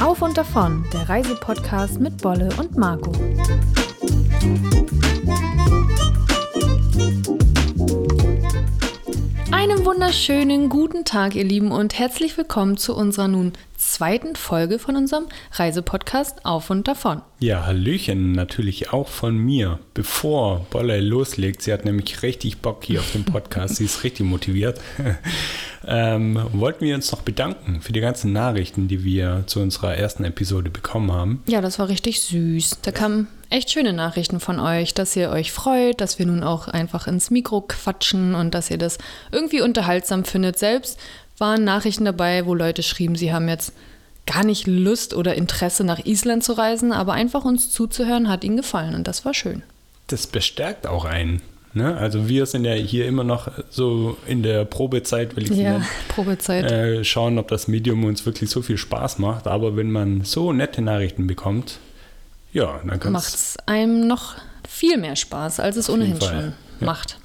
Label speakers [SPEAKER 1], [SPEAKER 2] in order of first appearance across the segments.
[SPEAKER 1] Auf und davon, der Reisepodcast mit Bolle und Marco. Einen wunderschönen guten Tag, ihr Lieben, und herzlich willkommen zu unserer nun zweiten Folge von unserem Reisepodcast Auf und davon.
[SPEAKER 2] Ja, Hallöchen natürlich auch von mir. Bevor Bolle loslegt, sie hat nämlich richtig Bock hier auf den Podcast, sie ist richtig motiviert, ähm, wollten wir uns noch bedanken für die ganzen Nachrichten, die wir zu unserer ersten Episode bekommen haben.
[SPEAKER 1] Ja, das war richtig süß. Da kamen echt schöne Nachrichten von euch, dass ihr euch freut, dass wir nun auch einfach ins Mikro quatschen und dass ihr das irgendwie unterhaltsam findet. Selbst waren Nachrichten dabei, wo Leute schrieben, sie haben jetzt gar nicht Lust oder Interesse nach Island zu reisen, aber einfach uns zuzuhören hat ihnen gefallen und das war schön.
[SPEAKER 2] Das bestärkt auch einen. Ne? Also wir sind ja hier immer noch so in der Probezeit, will ich
[SPEAKER 1] Ja,
[SPEAKER 2] nennen.
[SPEAKER 1] Probezeit.
[SPEAKER 2] Äh, schauen, ob das Medium uns wirklich so viel Spaß macht. Aber wenn man so nette Nachrichten bekommt, ja, dann kann
[SPEAKER 1] Macht
[SPEAKER 2] es
[SPEAKER 1] einem noch viel mehr Spaß, als es ohnehin schon
[SPEAKER 2] ja.
[SPEAKER 1] macht.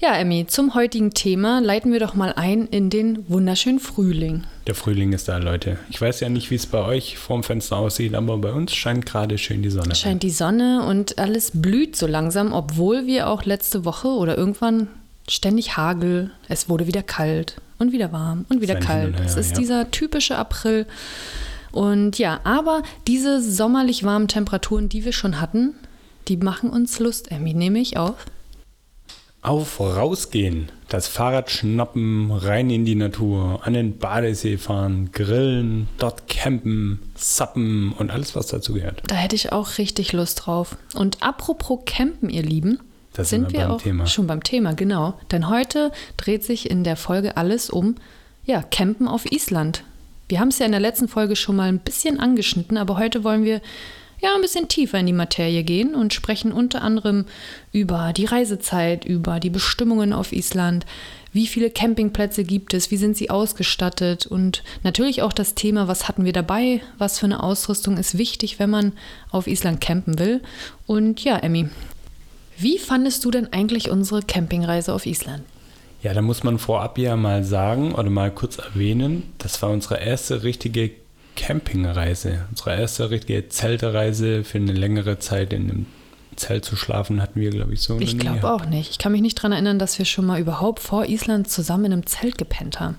[SPEAKER 1] Ja, Emmy, zum heutigen Thema leiten wir doch mal ein in den wunderschönen Frühling.
[SPEAKER 2] Der Frühling ist da, Leute. Ich weiß ja nicht, wie es bei euch vorm Fenster aussieht, aber bei uns scheint gerade schön die Sonne.
[SPEAKER 1] Scheint die Sonne und alles blüht so langsam, obwohl wir auch letzte Woche oder irgendwann ständig Hagel, es wurde wieder kalt und wieder warm und wieder
[SPEAKER 2] Sein
[SPEAKER 1] kalt. Es ist
[SPEAKER 2] ja.
[SPEAKER 1] dieser typische April. Und ja, aber diese sommerlich warmen Temperaturen, die wir schon hatten, die machen uns Lust, Emmy, nehme ich auf.
[SPEAKER 2] Auf, rausgehen, das Fahrrad schnappen, rein in die Natur, an den Badesee fahren, grillen, dort campen, sappen und alles, was dazu gehört.
[SPEAKER 1] Da hätte ich auch richtig Lust drauf. Und apropos Campen, ihr Lieben,
[SPEAKER 2] Da sind wir
[SPEAKER 1] wir auch
[SPEAKER 2] Thema.
[SPEAKER 1] schon beim Thema, genau. Denn heute dreht sich in der Folge alles um, ja, Campen auf Island. Wir haben es ja in der letzten Folge schon mal ein bisschen angeschnitten, aber heute wollen wir ja ein bisschen tiefer in die Materie gehen und sprechen unter anderem über die Reisezeit, über die Bestimmungen auf Island, wie viele Campingplätze gibt es, wie sind sie ausgestattet und natürlich auch das Thema, was hatten wir dabei, was für eine Ausrüstung ist wichtig, wenn man auf Island campen will. Und ja, Emmy, wie fandest du denn eigentlich unsere Campingreise auf Island?
[SPEAKER 2] Ja, da muss man vorab ja mal sagen oder mal kurz erwähnen, das war unsere erste richtige Campingreise, unsere erste richtige Zeltereise für eine längere Zeit in einem Zelt zu schlafen, hatten wir, glaube ich, so.
[SPEAKER 1] Ich glaube auch nicht. Ich kann mich nicht daran erinnern, dass wir schon mal überhaupt vor Island zusammen in einem Zelt gepennt haben.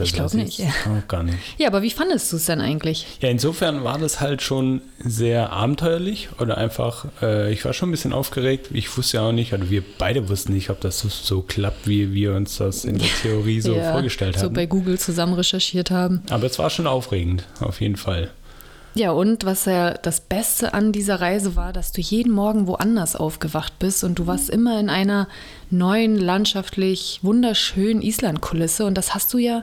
[SPEAKER 2] Das
[SPEAKER 1] ich glaub
[SPEAKER 2] weiß
[SPEAKER 1] nicht.
[SPEAKER 2] Auch gar nicht.
[SPEAKER 1] Ja, aber wie fandest du es denn eigentlich?
[SPEAKER 2] Ja, insofern war das halt schon sehr abenteuerlich oder einfach, äh, ich war schon ein bisschen aufgeregt. Ich wusste ja auch nicht, oder wir beide wussten nicht, ob das so, so klappt, wie wir uns das in der Theorie so
[SPEAKER 1] Ja,
[SPEAKER 2] vorgestellt
[SPEAKER 1] So
[SPEAKER 2] hatten.
[SPEAKER 1] bei Google zusammen recherchiert haben.
[SPEAKER 2] Aber es war schon aufregend, auf jeden Fall.
[SPEAKER 1] Ja, und was ja das Beste an dieser Reise war, dass du jeden Morgen woanders aufgewacht bist und du warst immer in einer neuen, landschaftlich wunderschönen Islandkulisse und das hast du ja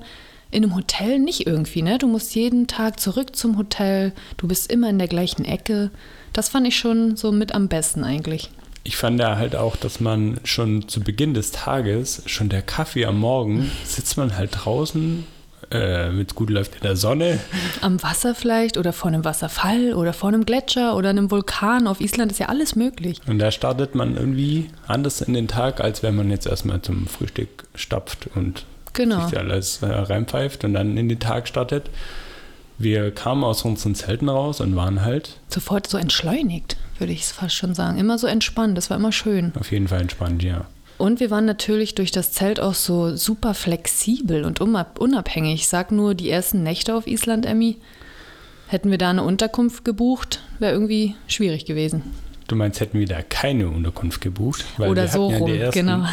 [SPEAKER 1] in einem Hotel nicht irgendwie, ne? Du musst jeden Tag zurück zum Hotel, du bist immer in der gleichen Ecke. Das fand ich schon so mit am besten eigentlich.
[SPEAKER 2] Ich fand ja halt auch, dass man schon zu Beginn des Tages, schon der Kaffee am Morgen, sitzt man halt draußen äh, mit gut leuchtender Sonne.
[SPEAKER 1] Am Wasser vielleicht oder vor einem Wasserfall oder vor einem Gletscher oder einem Vulkan. Auf Island ist ja alles möglich.
[SPEAKER 2] Und da startet man irgendwie anders in den Tag, als wenn man jetzt erstmal zum Frühstück stapft und
[SPEAKER 1] Genau.
[SPEAKER 2] sich alles äh, reinpfeift und dann in den Tag startet. Wir kamen aus unseren Zelten raus und waren halt
[SPEAKER 1] Sofort so entschleunigt, würde ich es fast schon sagen. Immer so entspannt, das war immer schön.
[SPEAKER 2] auf jeden Fall entspannt, ja.
[SPEAKER 1] Und wir waren natürlich durch das Zelt auch so super flexibel und unab- unabhängig. Ich sag nur, die ersten Nächte auf Island, Emmy, hätten wir da eine Unterkunft gebucht, wäre irgendwie schwierig gewesen.
[SPEAKER 2] Du meinst, hätten wir da keine Unterkunft gebucht?
[SPEAKER 1] Oder
[SPEAKER 2] wir
[SPEAKER 1] so
[SPEAKER 2] hatten
[SPEAKER 1] rum,
[SPEAKER 2] die ersten,
[SPEAKER 1] genau.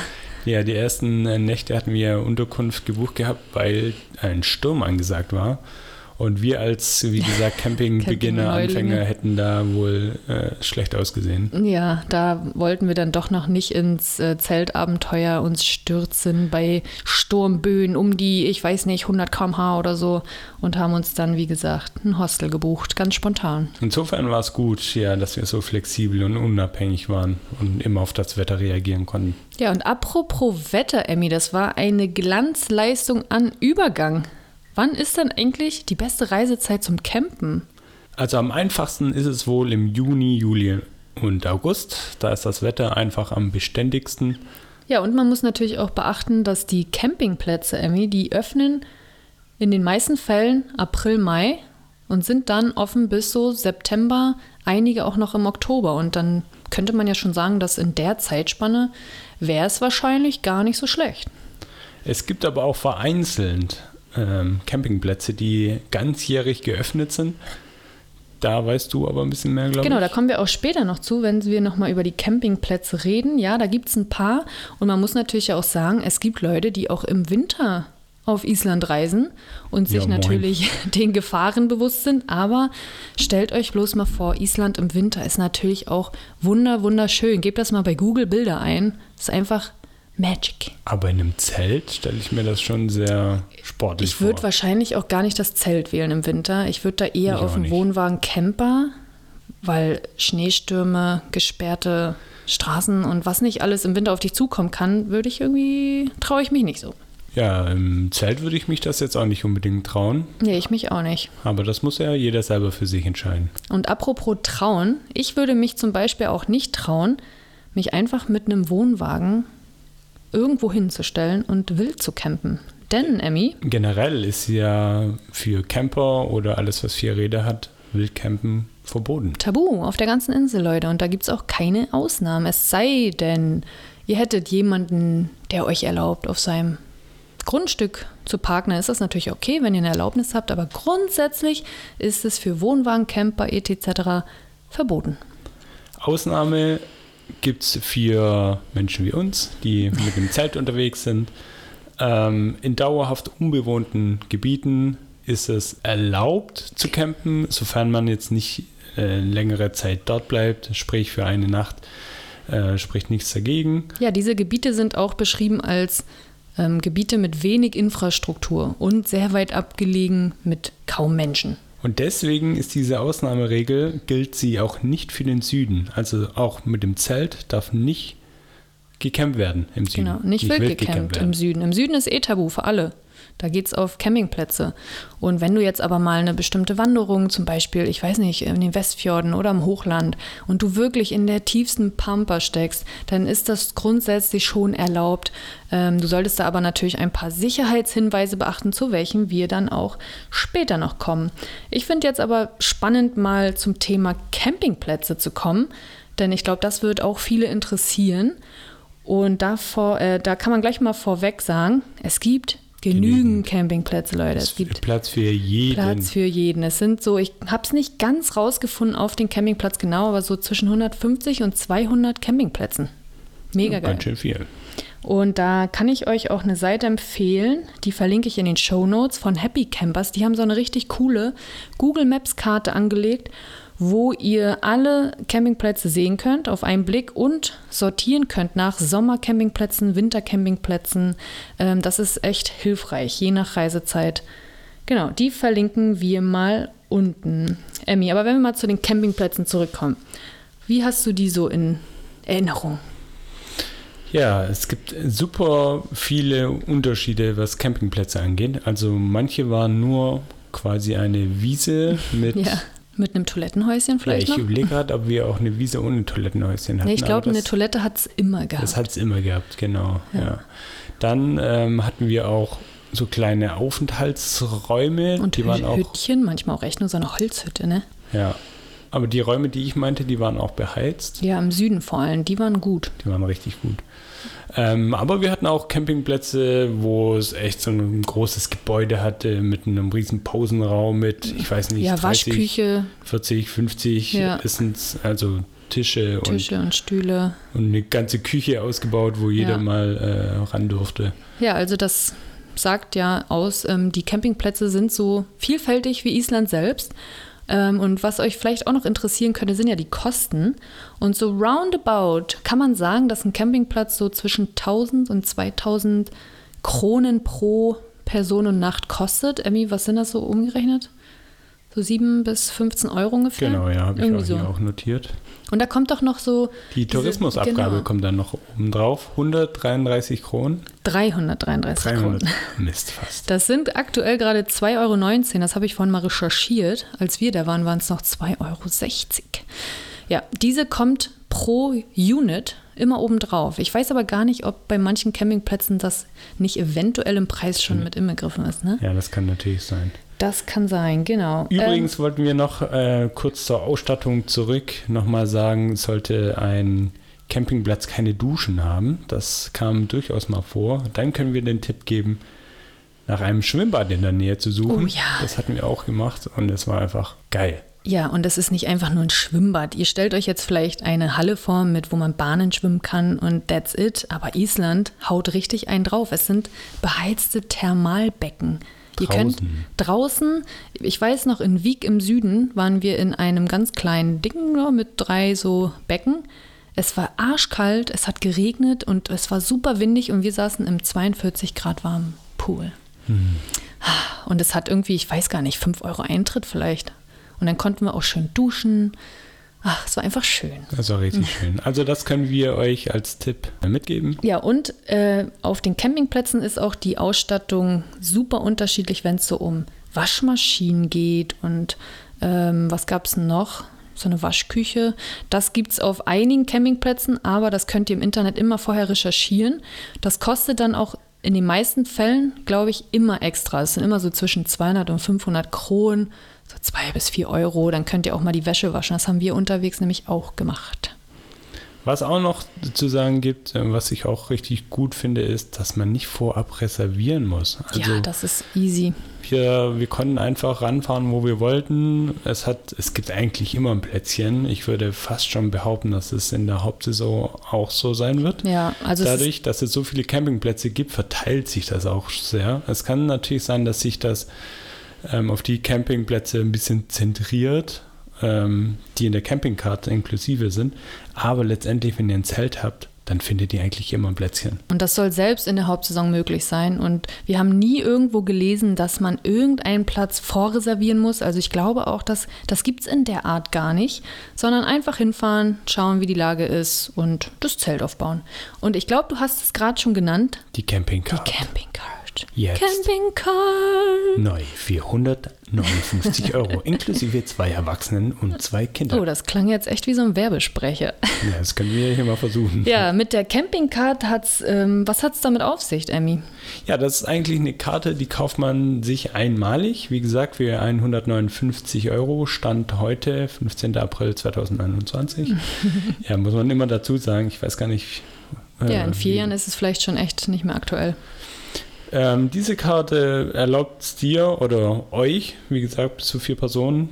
[SPEAKER 2] Ja, die ersten äh, Nächte hatten wir Unterkunft gebucht gehabt, weil ein Sturm angesagt war. Und wir als, wie gesagt, Camping-Beginner. Anfänger hätten da wohl äh, schlecht ausgesehen.
[SPEAKER 1] Ja, da wollten wir dann doch noch nicht ins äh, Zeltabenteuer uns stürzen bei Sturmböen um die, ich weiß nicht, 100 km/h oder so und haben uns dann, wie gesagt, ein Hostel gebucht, ganz spontan.
[SPEAKER 2] Insofern war es gut, ja, dass wir so flexibel und unabhängig waren und immer auf das Wetter reagieren konnten.
[SPEAKER 1] Ja, und apropos Wetter, Emmy, das war eine Glanzleistung an Übergang. Wann ist denn eigentlich die beste Reisezeit zum Campen?
[SPEAKER 2] Also am einfachsten ist es wohl im Juni, Juli und August. Da ist das Wetter einfach am beständigsten.
[SPEAKER 1] Ja, und man muss natürlich auch beachten, dass die Campingplätze, Emmy, die öffnen in den meisten Fällen April, Mai und sind dann offen bis so September, einige auch noch im Oktober. Und dann könnte man ja schon sagen, dass in der Zeitspanne wäre es wahrscheinlich gar nicht so schlecht.
[SPEAKER 2] Es gibt aber auch vereinzelt ähm, Campingplätze, die ganzjährig geöffnet sind. Da weißt du aber ein bisschen mehr, glaube
[SPEAKER 1] Genau,
[SPEAKER 2] ich.
[SPEAKER 1] da kommen wir auch später noch zu, wenn wir nochmal über die Campingplätze reden. Ja, da gibt es ein paar. Und man muss natürlich auch sagen, es gibt Leute, die auch im Winter auf Island reisen und sich
[SPEAKER 2] Ja,
[SPEAKER 1] natürlich den Gefahren bewusst sind. Aber stellt euch bloß mal vor, Island im Winter ist natürlich auch wunder, wunderschön. Gebt das mal bei Google Bilder ein. Ist einfach Magic.
[SPEAKER 2] Aber in einem Zelt stelle ich mir das schon sehr sportlich
[SPEAKER 1] Ich würde
[SPEAKER 2] vor.
[SPEAKER 1] wahrscheinlich auch gar nicht das Zelt wählen im Winter. Ich würde da eher
[SPEAKER 2] Ich
[SPEAKER 1] auf
[SPEAKER 2] nicht.
[SPEAKER 1] Wohnwagen Camper, weil Schneestürme, gesperrte Straßen und was nicht alles im Winter auf dich zukommen kann, würde ich irgendwie, traue ich mich nicht so.
[SPEAKER 2] Ja, im Zelt würde ich mich das jetzt auch nicht unbedingt trauen.
[SPEAKER 1] Nee, ich mich auch nicht.
[SPEAKER 2] Aber das muss ja jeder selber für sich entscheiden.
[SPEAKER 1] Und apropos trauen, ich würde mich zum Beispiel auch nicht trauen, mich einfach mit einem Wohnwagen irgendwo hinzustellen und wild zu campen. Denn, Emmy,
[SPEAKER 2] Generell ist ja für Camper oder alles, was vier Räder hat, Wildcampen verboten.
[SPEAKER 1] Tabu auf der ganzen Insel, Leute. Und da gibt es auch keine Ausnahmen. Es sei denn, ihr hättet jemanden, der euch erlaubt, auf seinem Grundstück zu parken. Dann ist das natürlich okay, wenn ihr eine Erlaubnis habt. Aber grundsätzlich ist es für Wohnwagen, Camper, etc. verboten.
[SPEAKER 2] Ausnahme gibt es für Menschen wie uns, die mit dem Zelt unterwegs sind. Ähm, in dauerhaft unbewohnten Gebieten ist es erlaubt zu campen, sofern man jetzt nicht äh, längere Zeit dort bleibt, sprich für eine Nacht, äh, spricht nichts dagegen.
[SPEAKER 1] Ja, diese Gebiete sind auch beschrieben als ähm, Gebiete mit wenig Infrastruktur und sehr weit abgelegen mit kaum Menschen.
[SPEAKER 2] Und deswegen ist diese Ausnahmeregel, gilt sie auch nicht für den Süden. Also auch mit dem Zelt darf nicht gecampt werden im Süden.
[SPEAKER 1] Genau, nicht, wild gecampt im Süden. Im Süden ist eh tabu für alle. Da geht es auf Campingplätze. Und wenn du jetzt aber mal eine bestimmte Wanderung, zum Beispiel, ich weiß nicht, in den Westfjorden oder im Hochland, und du wirklich in der tiefsten Pampa steckst, dann ist das grundsätzlich schon erlaubt. Ähm, du solltest da aber natürlich ein paar Sicherheitshinweise beachten, zu welchen wir dann auch später noch kommen. Ich finde jetzt aber spannend, mal zum Thema Campingplätze zu kommen, denn ich glaube, das wird auch viele interessieren. Und davor, äh, da kann man gleich mal vorweg sagen, es gibt genügend. Campingplätze, Leute.
[SPEAKER 2] Es
[SPEAKER 1] gibt
[SPEAKER 2] Platz für jeden.
[SPEAKER 1] Platz für jeden. Es sind so, ich habe es nicht ganz rausgefunden auf den Campingplatz genau, aber so zwischen 150 und 200 Campingplätzen. Mega geil.
[SPEAKER 2] Ganz schön viel.
[SPEAKER 1] Und da kann ich euch auch eine Seite empfehlen, die verlinke ich in den Show Notes von Happy Campers. Die haben so eine richtig coole Google Maps Karte angelegt, wo ihr alle Campingplätze sehen könnt auf einen Blick und sortieren könnt nach Sommercampingplätzen, Wintercampingplätzen. Ähm, das ist echt hilfreich, je nach Reisezeit. Genau, die verlinken wir mal unten. Emmy, aber wenn wir mal zu den Campingplätzen zurückkommen, wie hast du die so in Erinnerung?
[SPEAKER 2] Ja, es gibt super viele Unterschiede, was Campingplätze angeht. Also manche waren nur quasi eine Wiese mit.
[SPEAKER 1] Ja, mit einem Toilettenhäuschen
[SPEAKER 2] Ja,
[SPEAKER 1] vielleicht
[SPEAKER 2] ich
[SPEAKER 1] noch?
[SPEAKER 2] überlege gerade, ob wir auch eine Wiese ohne Toilettenhäuschen hatten.
[SPEAKER 1] Nee, ich glaube, eine Toilette hat es immer gehabt.
[SPEAKER 2] Das hat es immer gehabt, genau. Ja. Dann ähm, hatten wir auch so kleine Aufenthaltsräume.
[SPEAKER 1] und
[SPEAKER 2] die waren auch.
[SPEAKER 1] Hütchen, manchmal auch echt nur so eine Holzhütte, ne?
[SPEAKER 2] Ja. Aber die Räume, die ich meinte, die waren auch beheizt.
[SPEAKER 1] Ja, im Süden vor allem, die waren gut.
[SPEAKER 2] Die waren richtig gut. Ähm, aber wir hatten auch Campingplätze, wo es echt so ein großes Gebäude hatte mit einem riesen Pausenraum mit, ich weiß nicht,
[SPEAKER 1] ja,
[SPEAKER 2] 30,
[SPEAKER 1] Waschküche,
[SPEAKER 2] 40, 50
[SPEAKER 1] Ja.
[SPEAKER 2] Essens, also Tische,
[SPEAKER 1] Tische und Stühle.
[SPEAKER 2] Und, und eine ganze Küche ausgebaut, wo jeder
[SPEAKER 1] Ja.
[SPEAKER 2] mal äh, ran durfte.
[SPEAKER 1] Ja, also das sagt ja aus, ähm, die Campingplätze sind so vielfältig wie Island selbst. Ähm, und was euch vielleicht auch noch interessieren könnte, sind ja die Kosten. Und so roundabout kann man sagen, dass ein Campingplatz so zwischen 1000 und 2000 Kronen pro Person und Nacht kostet. Emmy, was sind das so umgerechnet? So 7 bis 15 Euro ungefähr?
[SPEAKER 2] Genau, ja, habe ich auch
[SPEAKER 1] so.
[SPEAKER 2] hier auch notiert.
[SPEAKER 1] Und da kommt doch noch so
[SPEAKER 2] Die
[SPEAKER 1] Diese-
[SPEAKER 2] Tourismusabgabe
[SPEAKER 1] genau.
[SPEAKER 2] kommt dann noch oben drauf. 133 Kronen.
[SPEAKER 1] 333 Kronen.
[SPEAKER 2] 300. Mist fast.
[SPEAKER 1] Das sind aktuell gerade 2,19 Euro. Das habe ich vorhin mal recherchiert. Als wir da waren, waren es noch 2,60 Euro. Ja, diese kommt pro Unit immer obendrauf. Ich weiß aber gar nicht, ob bei manchen Campingplätzen das nicht eventuell im Preis schon mit inbegriffen ist. Ne?
[SPEAKER 2] Ja, das kann natürlich sein.
[SPEAKER 1] Das kann sein, genau.
[SPEAKER 2] Übrigens ähm, wollten wir noch äh, kurz zur Ausstattung zurück nochmal sagen, sollte ein Campingplatz keine Duschen haben, das kam durchaus mal vor, dann können wir den Tipp geben, nach einem Schwimmbad in der Nähe zu suchen.
[SPEAKER 1] Oh ja.
[SPEAKER 2] Das hatten wir auch gemacht und es war einfach geil.
[SPEAKER 1] Ja, und das ist nicht einfach nur ein Schwimmbad. Ihr stellt euch jetzt vielleicht eine Halle vor, mit wo man Bahnen schwimmen kann und that's it. Aber Island haut richtig einen drauf. Es sind beheizte Thermalbecken. Ihr könnt draußen, ich weiß noch, in Wieg im Süden waren wir in einem ganz kleinen Ding nur mit drei so Becken. Es war arschkalt, es hat geregnet und es war super windig und wir saßen im 42 Grad warmen Pool. Hm. Und es hat irgendwie, ich weiß gar nicht, 5 Euro Eintritt vielleicht. Und dann konnten wir auch schön duschen. Ach, es war einfach schön.
[SPEAKER 2] Das war richtig schön. Also das können wir euch als Tipp mitgeben.
[SPEAKER 1] Ja, und äh, auf den Campingplätzen ist auch die Ausstattung super unterschiedlich, wenn es so um Waschmaschinen geht und ähm, was gab es noch? So eine Waschküche. Das gibt es auf einigen Campingplätzen, aber das könnt ihr im Internet immer vorher recherchieren. Das kostet dann auch in den meisten Fällen, glaube ich, immer extra. Es sind immer so zwischen 200 und 500 Kronen so zwei bis vier Euro. Dann könnt ihr auch mal die Wäsche waschen. Das haben wir unterwegs nämlich auch gemacht.
[SPEAKER 2] Was auch noch zu sagen gibt, äh, was ich auch richtig gut finde, ist, dass man nicht vorab reservieren muss.
[SPEAKER 1] Also ja, das ist easy.
[SPEAKER 2] Wir, wir konnten einfach ranfahren, wo wir wollten. Es, hat, es gibt eigentlich immer ein Plätzchen. Ich würde fast schon behaupten, dass es in der Hauptsaison auch so sein wird.
[SPEAKER 1] Ja, also
[SPEAKER 2] Dadurch, dass es so viele Campingplätze gibt, verteilt sich das auch sehr. Es kann natürlich sein, dass sich das ähm, auf die Campingplätze ein bisschen zentriert, ähm, die in der Campingkarte inklusive sind. Aber letztendlich, wenn ihr ein Zelt habt, dann findet ihr eigentlich immer ein Plätzchen.
[SPEAKER 1] Und das soll selbst in der Hauptsaison möglich sein. Und wir haben nie irgendwo gelesen, dass man irgendeinen Platz vorreservieren muss. Also ich glaube auch, dass das gibt es in der Art gar nicht, sondern einfach hinfahren, schauen, wie die Lage ist und das Zelt aufbauen. Und ich glaube, du hast es gerade schon genannt.
[SPEAKER 2] Die Campingkarte.
[SPEAKER 1] Die Campingkarte.
[SPEAKER 2] Jetzt.
[SPEAKER 1] Campingcar.
[SPEAKER 2] Neu 459 Euro, inklusive zwei Erwachsenen und zwei Kindern.
[SPEAKER 1] Oh, das klang jetzt echt wie so ein Werbesprecher.
[SPEAKER 2] Ja, das können wir hier mal versuchen.
[SPEAKER 1] Ja, mit der Campingcard hat's, ähm, was hat es damit auf sich, Emmy?
[SPEAKER 2] Ja, das ist eigentlich eine Karte, die kauft man sich einmalig. Wie gesagt, für 159 Euro, Stand heute, 15. April 2021. ja, muss man immer dazu sagen, ich weiß gar nicht.
[SPEAKER 1] Äh, ja, in vier Jahren ist es vielleicht schon echt nicht mehr aktuell.
[SPEAKER 2] Ähm, diese Karte erlaubt es dir oder euch, wie gesagt, bis zu vier Personen.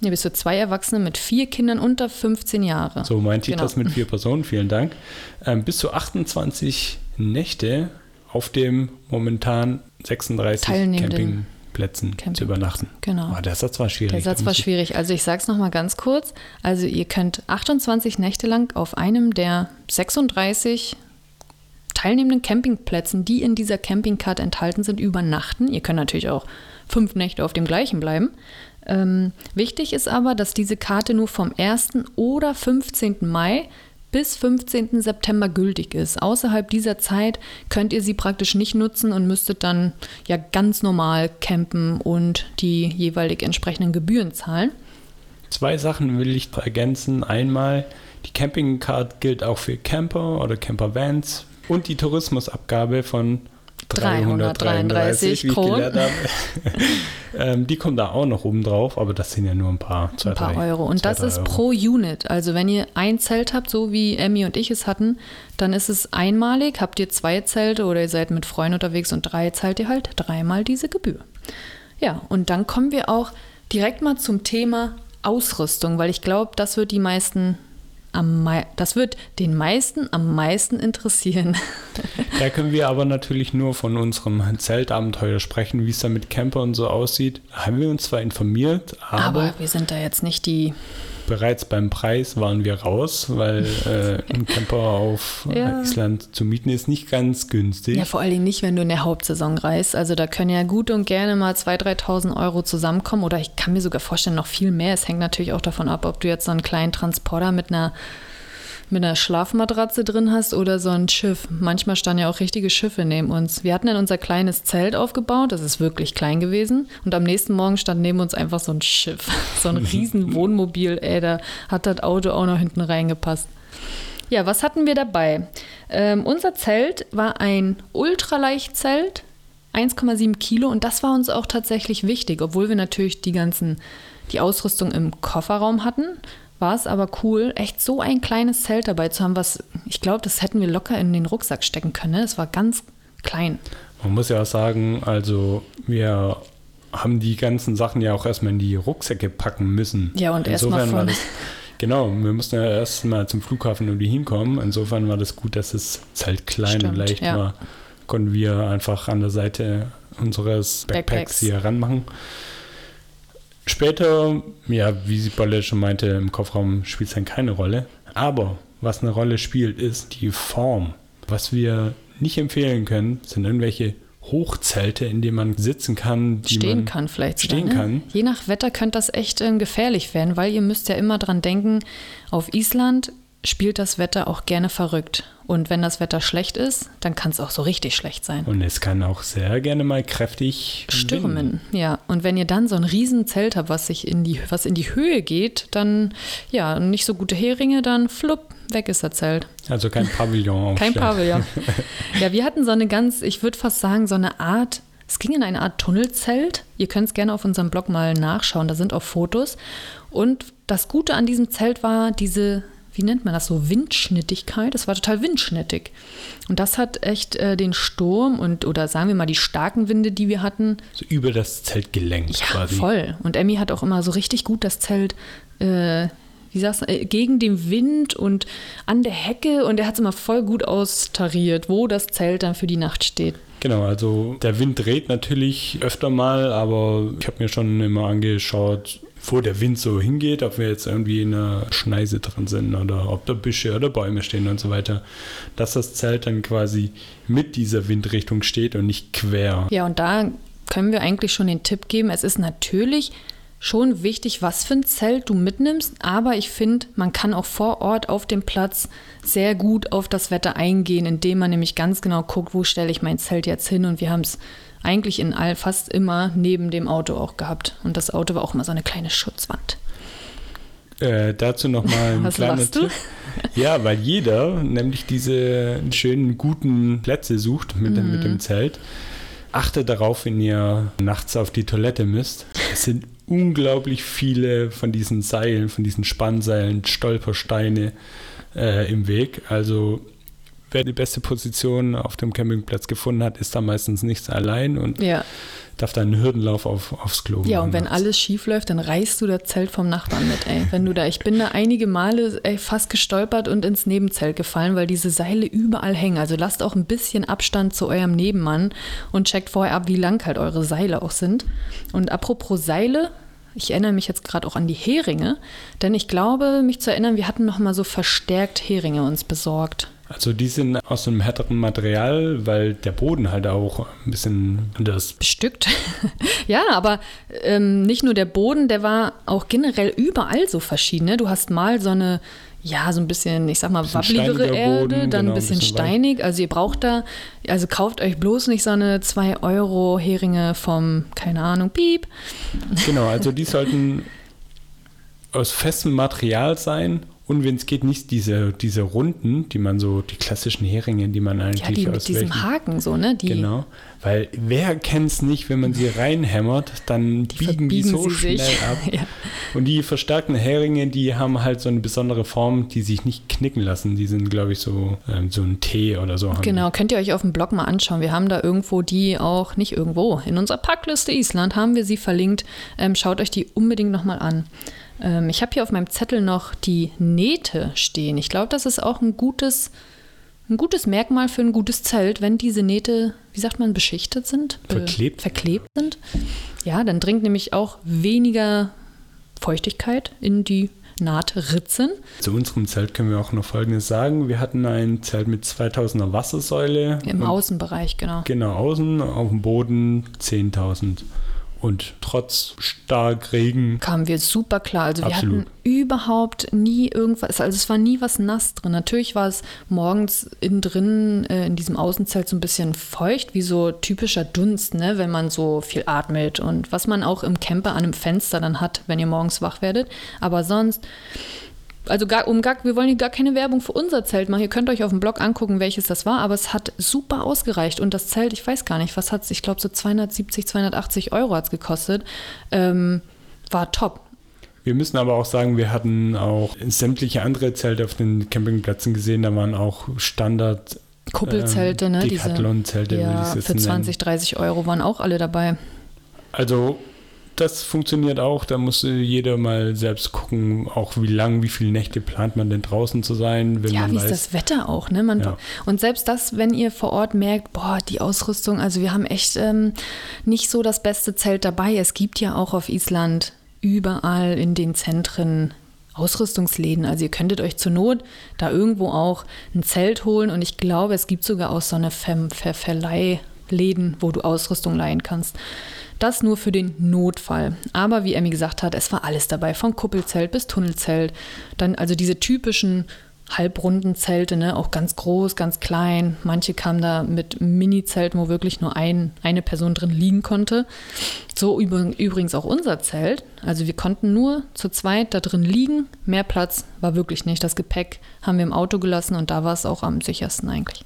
[SPEAKER 1] Ja, bis zu zwei Erwachsene mit vier Kindern unter 15 Jahre.
[SPEAKER 2] So meinte genau. ich das mit vier Personen, vielen Dank. Ähm, bis zu 28 Nächte auf dem momentan 36 Campingplätzen Camping zu übernachten.
[SPEAKER 1] Genau.
[SPEAKER 2] Oh, der Satz war schwierig.
[SPEAKER 1] Der Satz war schwierig. Also ich sage es nochmal ganz kurz. Also ihr könnt 28 Nächte lang auf einem der 36 teilnehmenden Campingplätzen, die in dieser Campingcard enthalten sind, übernachten. Ihr könnt natürlich auch fünf Nächte auf dem gleichen bleiben. Ähm, wichtig ist aber, dass diese Karte nur vom 1. oder 15. Mai bis 15. September gültig ist. Außerhalb dieser Zeit könnt ihr sie praktisch nicht nutzen und müsstet dann ja ganz normal campen und die jeweilig entsprechenden Gebühren zahlen.
[SPEAKER 2] Zwei Sachen will ich ergänzen. Einmal, die Campingcard gilt auch für Camper oder Campervans, und die Tourismusabgabe von 333, 333 wie ich gelernt habe. ähm, die kommt da auch noch oben drauf, aber das sind ja nur ein paar,
[SPEAKER 1] zwei, ein paar drei, Euro. Und zwei, das ist Euro. pro Unit. Also wenn ihr ein Zelt habt, so wie Emmy und ich es hatten, dann ist es einmalig. Habt ihr zwei Zelte oder ihr seid mit Freunden unterwegs und drei zahlt ihr halt dreimal diese Gebühr. Ja, und dann kommen wir auch direkt mal zum Thema Ausrüstung, weil ich glaube, das wird die meisten am das wird den meisten am meisten interessieren.
[SPEAKER 2] Da können wir aber natürlich nur von unserem Zeltabenteuer sprechen, wie es da mit Camper und so aussieht. Da haben wir uns zwar informiert, aber, aber
[SPEAKER 1] wir sind da jetzt nicht die
[SPEAKER 2] bereits beim Preis waren wir raus, weil äh, ein Camper auf ja. Island zu mieten ist nicht ganz günstig.
[SPEAKER 1] Ja, vor allen Dingen nicht, wenn du in der Hauptsaison reist. Also da können ja gut und gerne mal 2.000, 3.000 Euro zusammenkommen oder ich kann mir sogar vorstellen, noch viel mehr. Es hängt natürlich auch davon ab, ob du jetzt so einen kleinen Transporter mit einer mit einer Schlafmatratze drin hast oder so ein Schiff. Manchmal standen ja auch richtige Schiffe neben uns. Wir hatten dann unser kleines Zelt aufgebaut, das ist wirklich klein gewesen. Und am nächsten Morgen stand neben uns einfach so ein Schiff, so ein riesen Wohnmobil. Ey, da hat das Auto auch noch hinten reingepasst. Ja, was hatten wir dabei? Ähm, unser Zelt war ein Ultraleichtzelt, 1,7 Kilo und das war uns auch tatsächlich wichtig, obwohl wir natürlich die ganzen, die Ausrüstung im Kofferraum hatten, war es aber cool, echt so ein kleines Zelt dabei zu haben, was ich glaube, das hätten wir locker in den Rucksack stecken können. Ne? Es war ganz klein.
[SPEAKER 2] Man muss ja auch sagen, also wir haben die ganzen Sachen ja auch erstmal in die Rucksäcke packen müssen.
[SPEAKER 1] Ja, und erstmal von.
[SPEAKER 2] Das, genau, wir mussten ja erstmal zum Flughafen irgendwie hinkommen. Insofern war das gut, dass es Zelt klein Stimmt, und leicht ja. war. Konnten wir einfach an der Seite unseres Backpacks, Backpacks. hier ranmachen. Später, ja, wie sie Bolle schon meinte, im Kofferraum spielt es dann keine Rolle. Aber was eine Rolle spielt, ist die Form. Was wir nicht empfehlen können, sind irgendwelche Hochzelte, in denen man sitzen kann,
[SPEAKER 1] stehen kann vielleicht
[SPEAKER 2] stehen sogar, ne? kann.
[SPEAKER 1] Je nach Wetter könnte das echt äh, gefährlich werden, weil ihr müsst ja immer dran denken, auf Island spielt das Wetter auch gerne verrückt. Und wenn das Wetter schlecht ist, dann kann es auch so richtig schlecht sein.
[SPEAKER 2] Und es kann auch sehr gerne mal kräftig
[SPEAKER 1] stürmen. Winden. Ja, und wenn ihr dann so ein Riesenzelt habt, was sich in die, was in die Höhe geht, dann ja, nicht so gute Heringe, dann flupp, weg ist das Zelt.
[SPEAKER 2] Also kein Pavillon.
[SPEAKER 1] kein Pavillon. ja, wir hatten so eine ganz, ich würde fast sagen, so eine Art es ging in eine Art Tunnelzelt. Ihr könnt es gerne auf unserem Blog mal nachschauen, da sind auch Fotos. Und das Gute an diesem Zelt war diese wie nennt man das so, Windschnittigkeit. Es war total windschnittig. Und das hat echt äh, den Sturm und, oder sagen wir mal, die starken Winde, die wir hatten.
[SPEAKER 2] So über das Zelt gelenkt
[SPEAKER 1] ja,
[SPEAKER 2] quasi.
[SPEAKER 1] voll. Und Emmy hat auch immer so richtig gut das Zelt, äh, wie sagst du, äh, gegen den Wind und an der Hecke. Und er hat es immer voll gut austariert, wo das Zelt dann für die Nacht steht.
[SPEAKER 2] Genau, also der Wind dreht natürlich öfter mal, aber ich habe mir schon immer angeschaut, wo der Wind so hingeht, ob wir jetzt irgendwie in einer Schneise drin sind oder ob da Büsche oder Bäume stehen und so weiter, dass das Zelt dann quasi mit dieser Windrichtung steht und nicht quer.
[SPEAKER 1] Ja, und da können wir eigentlich schon den Tipp geben, es ist natürlich schon wichtig, was für ein Zelt du mitnimmst, aber ich finde, man kann auch vor Ort auf dem Platz sehr gut auf das Wetter eingehen, indem man nämlich ganz genau guckt, wo stelle ich mein Zelt jetzt hin und wir haben es eigentlich in all, fast immer neben dem Auto auch gehabt. Und das Auto war auch immer so eine kleine Schutzwand.
[SPEAKER 2] Äh, dazu nochmal ein
[SPEAKER 1] Was
[SPEAKER 2] kleiner Tipp. Ja, weil jeder nämlich diese schönen, guten Plätze sucht mit, mhm. mit dem Zelt. Achtet darauf, wenn ihr nachts auf die Toilette müsst. Es sind unglaublich viele von diesen Seilen, von diesen Spannseilen, Stolpersteine äh, im Weg. Also wer die beste Position auf dem Campingplatz gefunden hat, ist da meistens nichts allein und ja. darf dann einen Hürdenlauf auf, aufs Klo
[SPEAKER 1] Ja, und wenn alles schief läuft, dann reißt du das Zelt vom Nachbarn mit, ey. Wenn du da, ich bin da einige Male ey, fast gestolpert und ins Nebenzelt gefallen, weil diese Seile überall hängen. Also lasst auch ein bisschen Abstand zu eurem Nebenmann und checkt vorher ab, wie lang halt eure Seile auch sind. Und apropos Seile, ich erinnere mich jetzt gerade auch an die Heringe, denn ich glaube, mich zu erinnern, wir hatten noch mal so verstärkt Heringe uns besorgt.
[SPEAKER 2] Also die sind aus einem härteren Material, weil der Boden halt auch ein bisschen anders
[SPEAKER 1] bestückt. ja, aber ähm, nicht nur der Boden, der war auch generell überall so verschieden. Ne? Du hast mal so eine, ja, so ein bisschen, ich sag mal, wabbligere Erde, Boden, dann genau, ein bisschen, ein bisschen steinig. Weich. Also ihr braucht da, also kauft euch bloß nicht so eine 2 Euro Heringe vom, keine Ahnung, Piep.
[SPEAKER 2] Genau, also die sollten aus festem Material sein und wenn es geht, nicht diese, diese Runden, die man so, die klassischen Heringe, die man eigentlich ja,
[SPEAKER 1] die mit diesem welchen, Haken so, ne?
[SPEAKER 2] Die, genau. Weil wer kennt es nicht, wenn man sie reinhämmert, dann die biegen die so schnell sich. ab. ja. Und die verstärkten Heringe, die haben halt so eine besondere Form, die sich nicht knicken lassen. Die sind, glaube ich, so, ähm, so ein T oder so.
[SPEAKER 1] Genau, könnt ihr euch auf dem Blog mal anschauen. Wir haben da irgendwo die auch, nicht irgendwo, in unserer Packliste Island haben wir sie verlinkt. Ähm, schaut euch die unbedingt nochmal an. Ähm, ich habe hier auf meinem Zettel noch die Nähte stehen. Ich glaube, das ist auch ein gutes, ein gutes Merkmal für ein gutes Zelt, wenn diese Nähte, wie sagt man, beschichtet sind?
[SPEAKER 2] Verklebt.
[SPEAKER 1] verklebt sind. Ja, dann dringt nämlich auch weniger Feuchtigkeit in die Nahtritzen.
[SPEAKER 2] Zu unserem Zelt können wir auch noch Folgendes sagen. Wir hatten ein Zelt mit 2000er Wassersäule.
[SPEAKER 1] Im Außenbereich, genau.
[SPEAKER 2] Genau, außen, auf dem Boden 10.000. Und trotz stark Regen
[SPEAKER 1] kamen wir super klar. Also wir absolut. hatten überhaupt nie irgendwas, also es war nie was nass drin. Natürlich war es morgens innen drin äh, in diesem Außenzelt so ein bisschen feucht, wie so typischer Dunst, ne, wenn man so viel atmet und was man auch im Camper an einem Fenster dann hat, wenn ihr morgens wach werdet. Aber sonst also gar, um gar, wir wollen hier gar keine Werbung für unser Zelt machen. Ihr könnt euch auf dem Blog angucken, welches das war, aber es hat super ausgereicht. Und das Zelt, ich weiß gar nicht, was hat es, ich glaube so 270, 280 Euro hat es gekostet. Ähm, war top.
[SPEAKER 2] Wir müssen aber auch sagen, wir hatten auch sämtliche andere Zelte auf den Campingplätzen gesehen. Da waren auch Standard
[SPEAKER 1] Kuppelzelte, ähm, ne?
[SPEAKER 2] Decathlon-Zelte,
[SPEAKER 1] ja, für 20, 30 Euro waren auch alle dabei.
[SPEAKER 2] Also das funktioniert auch. Da muss jeder mal selbst gucken, auch wie lang, wie viele Nächte plant man denn draußen zu sein.
[SPEAKER 1] ja, wie weiß, ist das Wetter auch, ne? Man, ja. Und selbst das, wenn ihr vor Ort merkt, boah, die Ausrüstung, also wir haben echt ähm, nicht so das beste Zelt dabei. Es gibt ja auch auf Island überall in den Zentren Ausrüstungsläden. Also ihr könntet euch zur Not da irgendwo auch ein Zelt holen und ich glaube, es gibt sogar auch so eine Ver Ver Verleihläden, wo du Ausrüstung leihen kannst. Das nur für den Notfall. Aber wie Emmy gesagt hat, es war alles dabei, von Kuppelzelt bis Tunnelzelt. Dann also diese typischen halbrunden Zelte, ne? auch ganz groß, ganz klein. Manche kamen da mit Mini-Zelten, wo wirklich nur ein, eine Person drin liegen konnte. So übrigens auch unser Zelt. Also wir konnten nur zu zweit da drin liegen. Mehr Platz war wirklich nicht. Das Gepäck haben wir im Auto gelassen und da war es auch am sichersten eigentlich.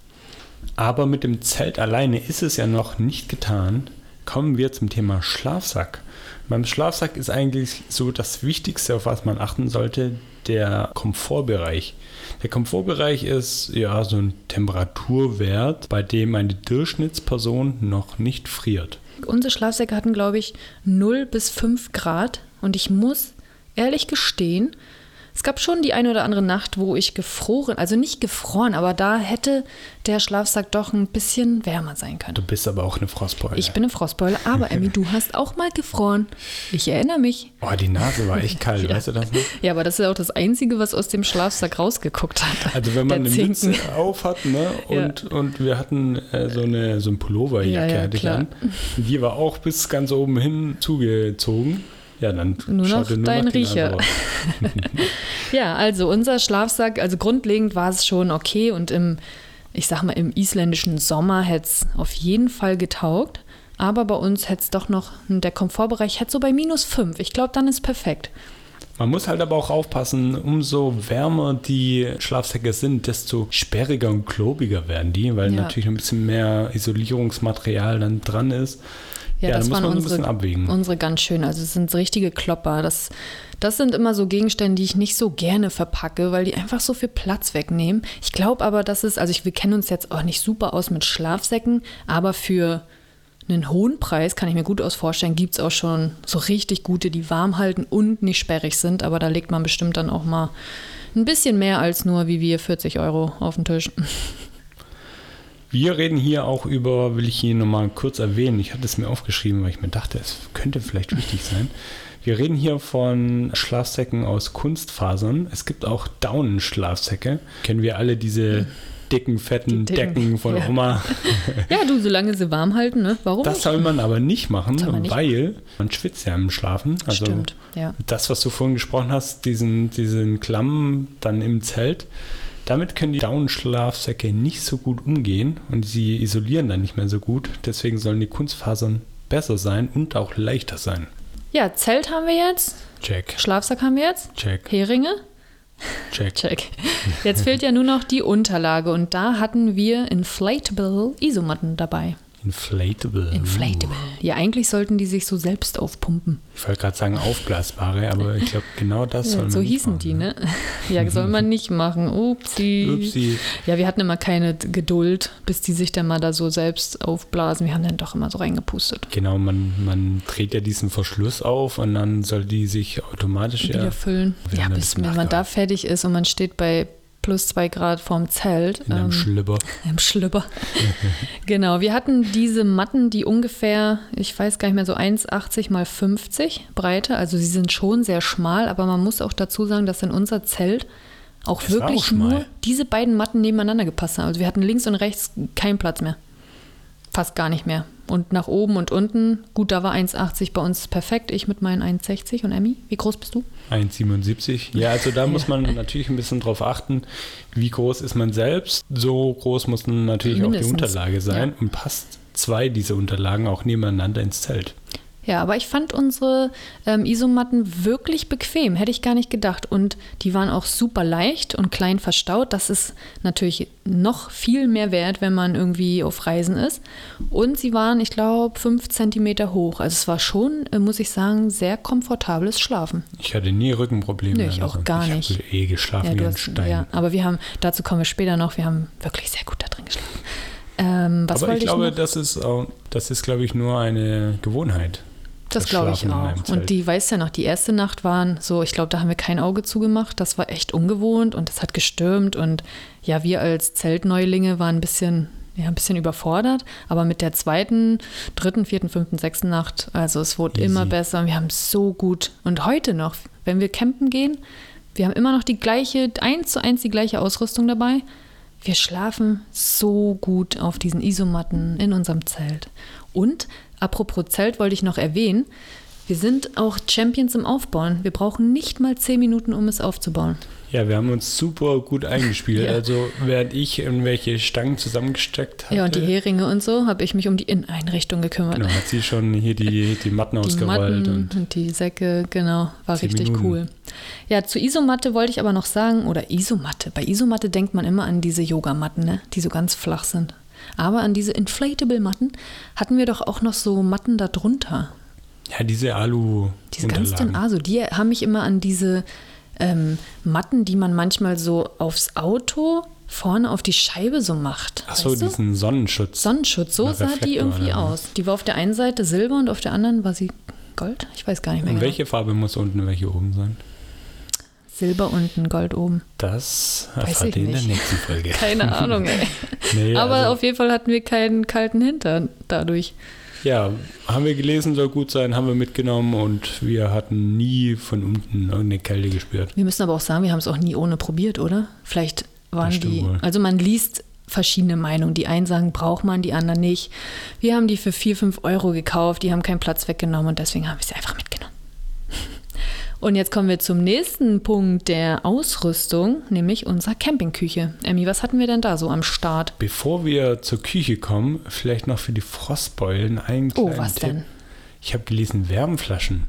[SPEAKER 2] Aber mit dem Zelt alleine ist es ja noch nicht getan. Kommen wir zum Thema Schlafsack. Beim Schlafsack ist eigentlich so das Wichtigste, auf was man achten sollte, der Komfortbereich. Der Komfortbereich ist ja so ein Temperaturwert, bei dem eine Durchschnittsperson noch nicht friert.
[SPEAKER 1] Unsere Schlafsäcke hatten, glaube ich, 0 bis 5 Grad und ich muss ehrlich gestehen, es gab schon die eine oder andere Nacht, wo ich gefroren, also nicht gefroren, aber da hätte der Schlafsack doch ein bisschen wärmer sein können.
[SPEAKER 2] Du bist aber auch eine Frostbeule.
[SPEAKER 1] Ich bin eine Frostbeule, aber Emmy, du hast auch mal gefroren. Ich erinnere mich.
[SPEAKER 2] Oh, die Nase war echt kalt, ja. weißt du das noch?
[SPEAKER 1] Ja, aber das ist auch das Einzige, was aus dem Schlafsack rausgeguckt hat.
[SPEAKER 2] Also wenn man eine Zinken. Mütze auf hat, ne? Und, ja. und wir hatten äh, so eine so ein Pulloverjacke ja, hatte ich an. Die war auch bis ganz oben hin zugezogen. Ja, dann
[SPEAKER 1] nur noch nur dein Riecher. ja, also unser Schlafsack, also grundlegend war es schon okay und im, ich sag mal, im isländischen Sommer hätte es auf jeden Fall getaugt. Aber bei uns hätte es doch noch, der Komfortbereich hätte so bei minus 5. Ich glaube, dann ist perfekt.
[SPEAKER 2] Man muss halt aber auch aufpassen, umso wärmer die Schlafsäcke sind, desto sperriger und klobiger werden die, weil ja. natürlich ein bisschen mehr Isolierungsmaterial dann dran ist.
[SPEAKER 1] Ja, ja das waren unsere, unsere ganz schön. Also es sind richtige Klopper. Das, das sind immer so Gegenstände, die ich nicht so gerne verpacke, weil die einfach so viel Platz wegnehmen. Ich glaube aber, dass es, also ich, wir kennen uns jetzt auch nicht super aus mit Schlafsäcken, aber für einen hohen Preis, kann ich mir gut aus vorstellen, gibt es auch schon so richtig gute, die warm halten und nicht sperrig sind. Aber da legt man bestimmt dann auch mal ein bisschen mehr als nur wie wir 40 Euro auf den Tisch.
[SPEAKER 2] Wir reden hier auch über, will ich hier nochmal kurz erwähnen, ich hatte es mir aufgeschrieben, weil ich mir dachte, es könnte vielleicht wichtig sein. Wir reden hier von Schlafsäcken aus Kunstfasern. Es gibt auch Daunenschlafsäcke. Kennen wir alle diese dicken, fetten die dicken, Decken von ja. Oma.
[SPEAKER 1] Ja, du, solange sie warm halten, ne? Warum?
[SPEAKER 2] Das soll man aber nicht machen, man nicht. weil man schwitzt ja im Schlafen. Also
[SPEAKER 1] Stimmt, ja.
[SPEAKER 2] Das, was du vorhin gesprochen hast, diesen, diesen Klamm dann im Zelt, damit können die Daunenschlafsäcke nicht so gut umgehen und sie isolieren dann nicht mehr so gut. Deswegen sollen die Kunstfasern besser sein und auch leichter sein.
[SPEAKER 1] Ja, Zelt haben wir jetzt.
[SPEAKER 2] Check.
[SPEAKER 1] Schlafsack haben wir jetzt.
[SPEAKER 2] Check.
[SPEAKER 1] Heringe.
[SPEAKER 2] Check.
[SPEAKER 1] Check. Jetzt fehlt ja nur noch die Unterlage und da hatten wir Inflatable Isomatten dabei.
[SPEAKER 2] Inflatable.
[SPEAKER 1] Inflatable. Ja, eigentlich sollten die sich so selbst aufpumpen.
[SPEAKER 2] Ich wollte gerade sagen aufblasbare, aber ich glaube, genau das soll man
[SPEAKER 1] So hießen
[SPEAKER 2] machen,
[SPEAKER 1] die, ne? Ja, soll man nicht machen. Upsi.
[SPEAKER 2] Upsi.
[SPEAKER 1] Ja, wir hatten immer keine Geduld, bis die sich dann mal da so selbst aufblasen. Wir haben dann doch immer so reingepustet.
[SPEAKER 2] Genau, man, man dreht ja diesen Verschluss auf und dann soll die sich automatisch
[SPEAKER 1] wieder
[SPEAKER 2] ja,
[SPEAKER 1] füllen. Ja, bis man da fertig ist und man steht bei plus zwei Grad vorm Zelt.
[SPEAKER 2] In einem ähm, Schlüpper.
[SPEAKER 1] Im Schlüpper. genau, wir hatten diese Matten, die ungefähr, ich weiß gar nicht mehr, so 1,80 mal 50 Breite. Also sie sind schon sehr schmal, aber man muss auch dazu sagen, dass in unser Zelt auch das wirklich auch nur diese beiden Matten nebeneinander gepasst haben. Also wir hatten links und rechts keinen Platz mehr. Fast gar nicht mehr. Und nach oben und unten, gut, da war 1,80 bei uns perfekt. Ich mit meinen 1,60 und Emmy, wie groß bist du?
[SPEAKER 2] 1,77. Ja, also da muss man natürlich ein bisschen drauf achten, wie groß ist man selbst. So groß muss natürlich Mindestens. auch die Unterlage sein ja. und passt zwei dieser Unterlagen auch nebeneinander ins Zelt.
[SPEAKER 1] Ja, aber ich fand unsere ähm, Isomatten wirklich bequem, hätte ich gar nicht gedacht. Und die waren auch super leicht und klein verstaut. Das ist natürlich noch viel mehr wert, wenn man irgendwie auf Reisen ist. Und sie waren, ich glaube, fünf Zentimeter hoch. Also es war schon, äh, muss ich sagen, sehr komfortables Schlafen.
[SPEAKER 2] Ich hatte nie Rückenprobleme.
[SPEAKER 1] Nee, ich auch
[SPEAKER 2] also
[SPEAKER 1] gar
[SPEAKER 2] ich
[SPEAKER 1] nicht.
[SPEAKER 2] Ich habe eh geschlafen
[SPEAKER 1] Ja,
[SPEAKER 2] wie ein Stein.
[SPEAKER 1] ja, aber wir haben, dazu kommen wir später noch, wir haben wirklich sehr gut da drin geschlafen. Ähm,
[SPEAKER 2] aber ich glaube,
[SPEAKER 1] noch?
[SPEAKER 2] das ist, auch, das ist, glaube ich, nur eine Gewohnheit.
[SPEAKER 1] Das glaube ich auch. Und die weiß ja noch, die erste Nacht waren so, ich glaube, da haben wir kein Auge zugemacht. Das war echt ungewohnt und es hat gestürmt. Und ja, wir als Zeltneulinge waren ein bisschen, ja, ein bisschen überfordert. Aber mit der zweiten, dritten, vierten, fünften, sechsten Nacht, also es wurde
[SPEAKER 2] Easy.
[SPEAKER 1] immer besser. Und wir haben so gut. Und heute noch, wenn wir campen gehen, wir haben immer noch die gleiche, eins zu eins die gleiche Ausrüstung dabei. Wir schlafen so gut auf diesen Isomatten in unserem Zelt. Und apropos Zelt wollte ich noch erwähnen, wir sind auch Champions im Aufbauen. Wir brauchen nicht mal zehn Minuten, um es aufzubauen.
[SPEAKER 2] Ja, wir haben uns super gut eingespielt.
[SPEAKER 1] Ja.
[SPEAKER 2] Also, während ich irgendwelche Stangen zusammengesteckt hatte,
[SPEAKER 1] Ja, und die Heringe und so habe ich mich um die Inneneinrichtung gekümmert.
[SPEAKER 2] genau, hat sie schon hier die, die Matten
[SPEAKER 1] die
[SPEAKER 2] ausgerollt.
[SPEAKER 1] Matten
[SPEAKER 2] Und
[SPEAKER 1] und, die Säcke, genau, war richtig
[SPEAKER 2] Minuten.
[SPEAKER 1] cool. Ja, zu Isomatte wollte ich aber noch sagen, oder Isomatte. Bei Isomatte denkt man immer an diese Yogamatten, ne? die so ganz flach sind. Aber an diese Inflatable-Matten hatten wir doch auch noch so Matten da drunter.
[SPEAKER 2] ja, diese Alu.
[SPEAKER 1] Diese ganz dünnen Aso, die haben mich immer an diese ähm, Matten, die man manchmal so aufs Auto vorne auf die Scheibe so macht.
[SPEAKER 2] Achso,
[SPEAKER 1] weißt du?
[SPEAKER 2] diesen Sonnenschutz.
[SPEAKER 1] Sonnenschutz, so sah die irgendwie
[SPEAKER 2] oder?
[SPEAKER 1] aus. Die war auf der einen Seite silber und auf der anderen war sie Gold. Ich weiß gar nicht mehr
[SPEAKER 2] Und
[SPEAKER 1] genau.
[SPEAKER 2] welche Farbe muss unten und welche oben sein?
[SPEAKER 1] Silber unten, Gold oben.
[SPEAKER 2] Das erfahrt ihr in der nächsten Folge.
[SPEAKER 1] Keine Ahnung, ey.
[SPEAKER 2] Nee,
[SPEAKER 1] Aber
[SPEAKER 2] also,
[SPEAKER 1] auf jeden Fall hatten wir keinen kalten Hintern dadurch.
[SPEAKER 2] Ja, haben wir gelesen, soll gut sein, haben wir mitgenommen und wir hatten nie von unten irgendeine Kälte gespürt.
[SPEAKER 1] Wir müssen aber auch sagen, wir haben es auch nie ohne probiert, oder? Vielleicht waren die.
[SPEAKER 2] wohl.
[SPEAKER 1] Also man liest verschiedene Meinungen. Die einen sagen, braucht man, die anderen nicht. Wir haben die für 4, 5 Euro gekauft, die haben keinen Platz weggenommen und deswegen haben wir sie einfach mitgenommen. Und jetzt kommen wir zum nächsten Punkt der Ausrüstung, nämlich unserer Campingküche. Emmy, was hatten wir denn da so am Start?
[SPEAKER 2] Bevor wir zur Küche kommen, vielleicht noch für die Frostbeulen einen
[SPEAKER 1] Oh, was
[SPEAKER 2] Tipp.
[SPEAKER 1] denn?
[SPEAKER 2] Ich habe gelesen, Wärmflaschen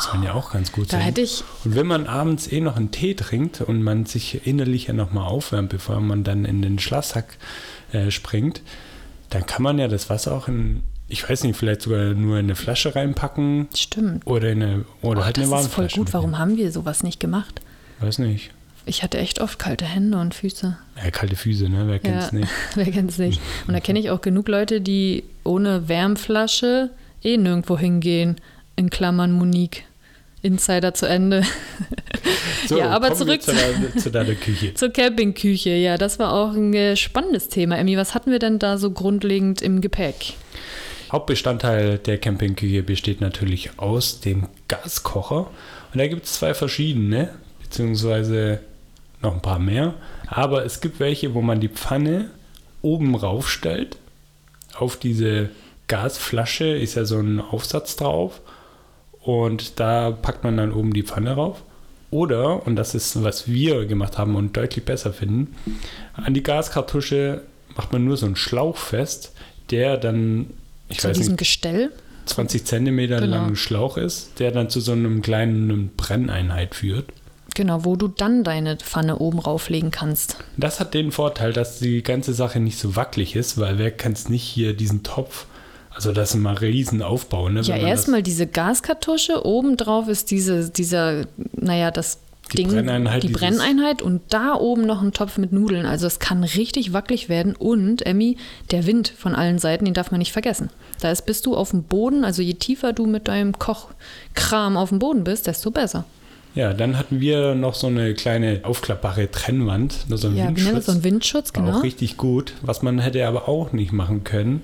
[SPEAKER 2] sollen ja auch ganz gut
[SPEAKER 1] Da
[SPEAKER 2] sein.
[SPEAKER 1] hätte ich,
[SPEAKER 2] Und wenn man abends eh noch einen Tee trinkt und man sich innerlich ja nochmal aufwärmt, bevor man dann in den Schlafsack äh, springt, dann kann man ja das Wasser auch in, ich weiß nicht, vielleicht sogar nur in eine Flasche reinpacken
[SPEAKER 1] stimmt.
[SPEAKER 2] oder in eine, oder
[SPEAKER 1] Oh,
[SPEAKER 2] halt
[SPEAKER 1] das
[SPEAKER 2] eine
[SPEAKER 1] ist voll gut. Warum haben wir sowas nicht gemacht?
[SPEAKER 2] Weiß nicht.
[SPEAKER 1] Ich hatte echt oft kalte Hände und Füße.
[SPEAKER 2] Ja, kalte Füße, ne? Wer kennt's
[SPEAKER 1] Ja,
[SPEAKER 2] nicht?
[SPEAKER 1] Wer kennt's nicht? Und da kenne ich auch genug Leute, die ohne Wärmflasche eh nirgendwo hingehen. In Klammern Monique. Insider zu Ende. Ja, aber zurück
[SPEAKER 2] zu, deiner, zu deiner Küche.
[SPEAKER 1] Zur Campingküche. Ja, das war auch ein äh, spannendes Thema. Emmy, was hatten wir denn da so grundlegend im Gepäck?
[SPEAKER 2] Hauptbestandteil der Campingküche besteht natürlich aus dem Gaskocher. Und da gibt es zwei verschiedene, beziehungsweise noch ein paar mehr. Aber es gibt welche, wo man die Pfanne oben raufstellt. Auf diese Gasflasche ist ja so ein Aufsatz drauf. Und da packt man dann oben die Pfanne rauf. Oder, und das ist, was wir gemacht haben und deutlich besser finden, an die Gaskartusche macht man nur so einen Schlauch fest, der dann, ich
[SPEAKER 1] Zu
[SPEAKER 2] weiß
[SPEAKER 1] diesem
[SPEAKER 2] nicht,
[SPEAKER 1] Gestell?
[SPEAKER 2] 20 Zentimeter
[SPEAKER 1] Genau.
[SPEAKER 2] langen Schlauch ist, der dann zu so einem kleinen Brenneinheit führt.
[SPEAKER 1] Genau, wo du dann deine Pfanne oben rauflegen kannst.
[SPEAKER 2] Das hat den Vorteil, dass die ganze Sache nicht so wackelig ist, weil wer kann es nicht hier diesen Topf, also das ist mal riesen Aufbau. Ne,
[SPEAKER 1] Ja, erstmal diese Gaskartusche, obendrauf ist diese, dieser, naja, das
[SPEAKER 2] Die
[SPEAKER 1] Ding,
[SPEAKER 2] Brenneinheit,
[SPEAKER 1] die Brenneinheit und da oben noch ein Topf mit Nudeln. Also es kann richtig wackelig werden und, Emmy, der Wind von allen Seiten, den darf man nicht vergessen. Da ist, bist du auf dem Boden, also je tiefer du mit deinem Kochkram auf dem Boden bist, desto besser.
[SPEAKER 2] ja, dann hatten wir noch so eine kleine aufklappbare Trennwand, so ein
[SPEAKER 1] Ja,
[SPEAKER 2] Windschutz.
[SPEAKER 1] das so ein Windschutz,
[SPEAKER 2] War
[SPEAKER 1] genau.
[SPEAKER 2] auch richtig gut. Was man hätte aber auch nicht machen können,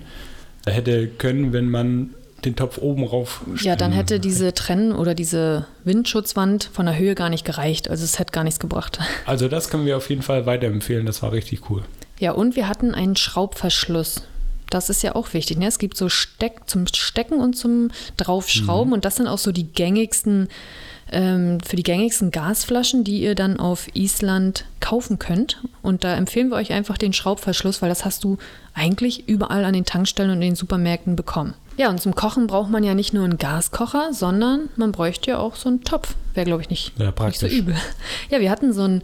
[SPEAKER 2] hätte können, wenn man den Topf oben rauf
[SPEAKER 1] Ja, dann hätte diese Trenn- oder diese Windschutzwand von der Höhe gar nicht gereicht. Also es hätte gar nichts gebracht.
[SPEAKER 2] Also das können wir auf jeden Fall weiterempfehlen. Das war richtig cool.
[SPEAKER 1] Ja, und wir hatten einen Schraubverschluss. Das ist ja auch wichtig. Ne? Es gibt so Steck zum Stecken und zum Draufschrauben.
[SPEAKER 2] Mhm.
[SPEAKER 1] Und das sind auch so die gängigsten ähm, für die gängigsten Gasflaschen, die ihr dann auf Island kaufen könnt. Und da empfehlen wir euch einfach den Schraubverschluss, weil das hast du eigentlich überall an den Tankstellen und in den Supermärkten bekommen. Ja, und zum Kochen braucht man ja nicht nur einen Gaskocher, sondern man bräuchte ja auch so einen Topf. Wäre, glaube ich, nicht,
[SPEAKER 2] Ja,
[SPEAKER 1] nicht so übel. Ja, wir hatten so einen,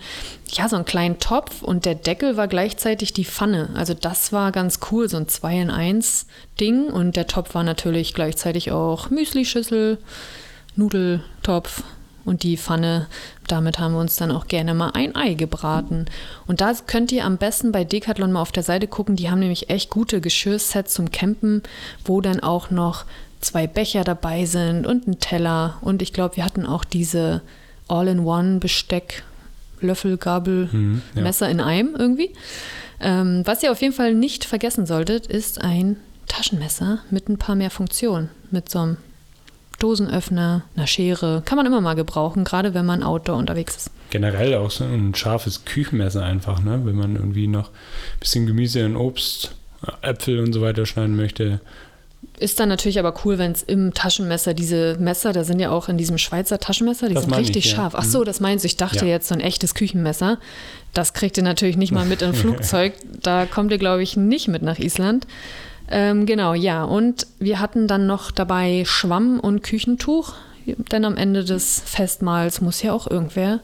[SPEAKER 1] ja, so einen kleinen Topf und der Deckel war gleichzeitig die Pfanne. Also das war ganz cool, so ein 2 in 1 Ding. Und der Topf war natürlich gleichzeitig auch Müslischüssel, Nudeltopf und die Pfanne. Damit haben wir uns dann auch gerne mal ein Ei gebraten. Und da könnt ihr am besten bei Decathlon mal auf der Seite gucken. Die haben nämlich echt gute Geschirrsets zum Campen, wo dann auch noch zwei Becher dabei sind und ein Teller. Und ich glaube, wir hatten auch diese All-in-One-Besteck, Löffel, Gabel,
[SPEAKER 2] Mhm, ja.
[SPEAKER 1] Messer in einem irgendwie. Ähm, was ihr auf jeden Fall nicht vergessen solltet, ist ein Taschenmesser mit ein paar mehr Funktionen. Mit so einem Dosenöffner, einer Schere. Kann man immer mal gebrauchen, gerade wenn man outdoor unterwegs ist.
[SPEAKER 2] Generell auch so ein scharfes Küchenmesser einfach, ne? wenn man irgendwie noch ein bisschen Gemüse und Obst, äh, Äpfel und so weiter schneiden möchte.
[SPEAKER 1] Ist dann natürlich aber cool, wenn es im Taschenmesser, diese Messer, da sind ja auch in diesem Schweizer Taschenmesser, die
[SPEAKER 2] Das
[SPEAKER 1] sind
[SPEAKER 2] meine ich,
[SPEAKER 1] richtig
[SPEAKER 2] ja.
[SPEAKER 1] scharf. Ach so, das meinst du, ich dachte
[SPEAKER 2] Ja.
[SPEAKER 1] jetzt so ein echtes Küchenmesser. Das kriegt ihr natürlich nicht mal mit im Flugzeug. Da kommt ihr, glaube ich, nicht mit nach Island. Ähm, genau, ja. Und wir hatten dann noch dabei Schwamm und Küchentuch, denn am Ende des Festmahls muss ja auch irgendwer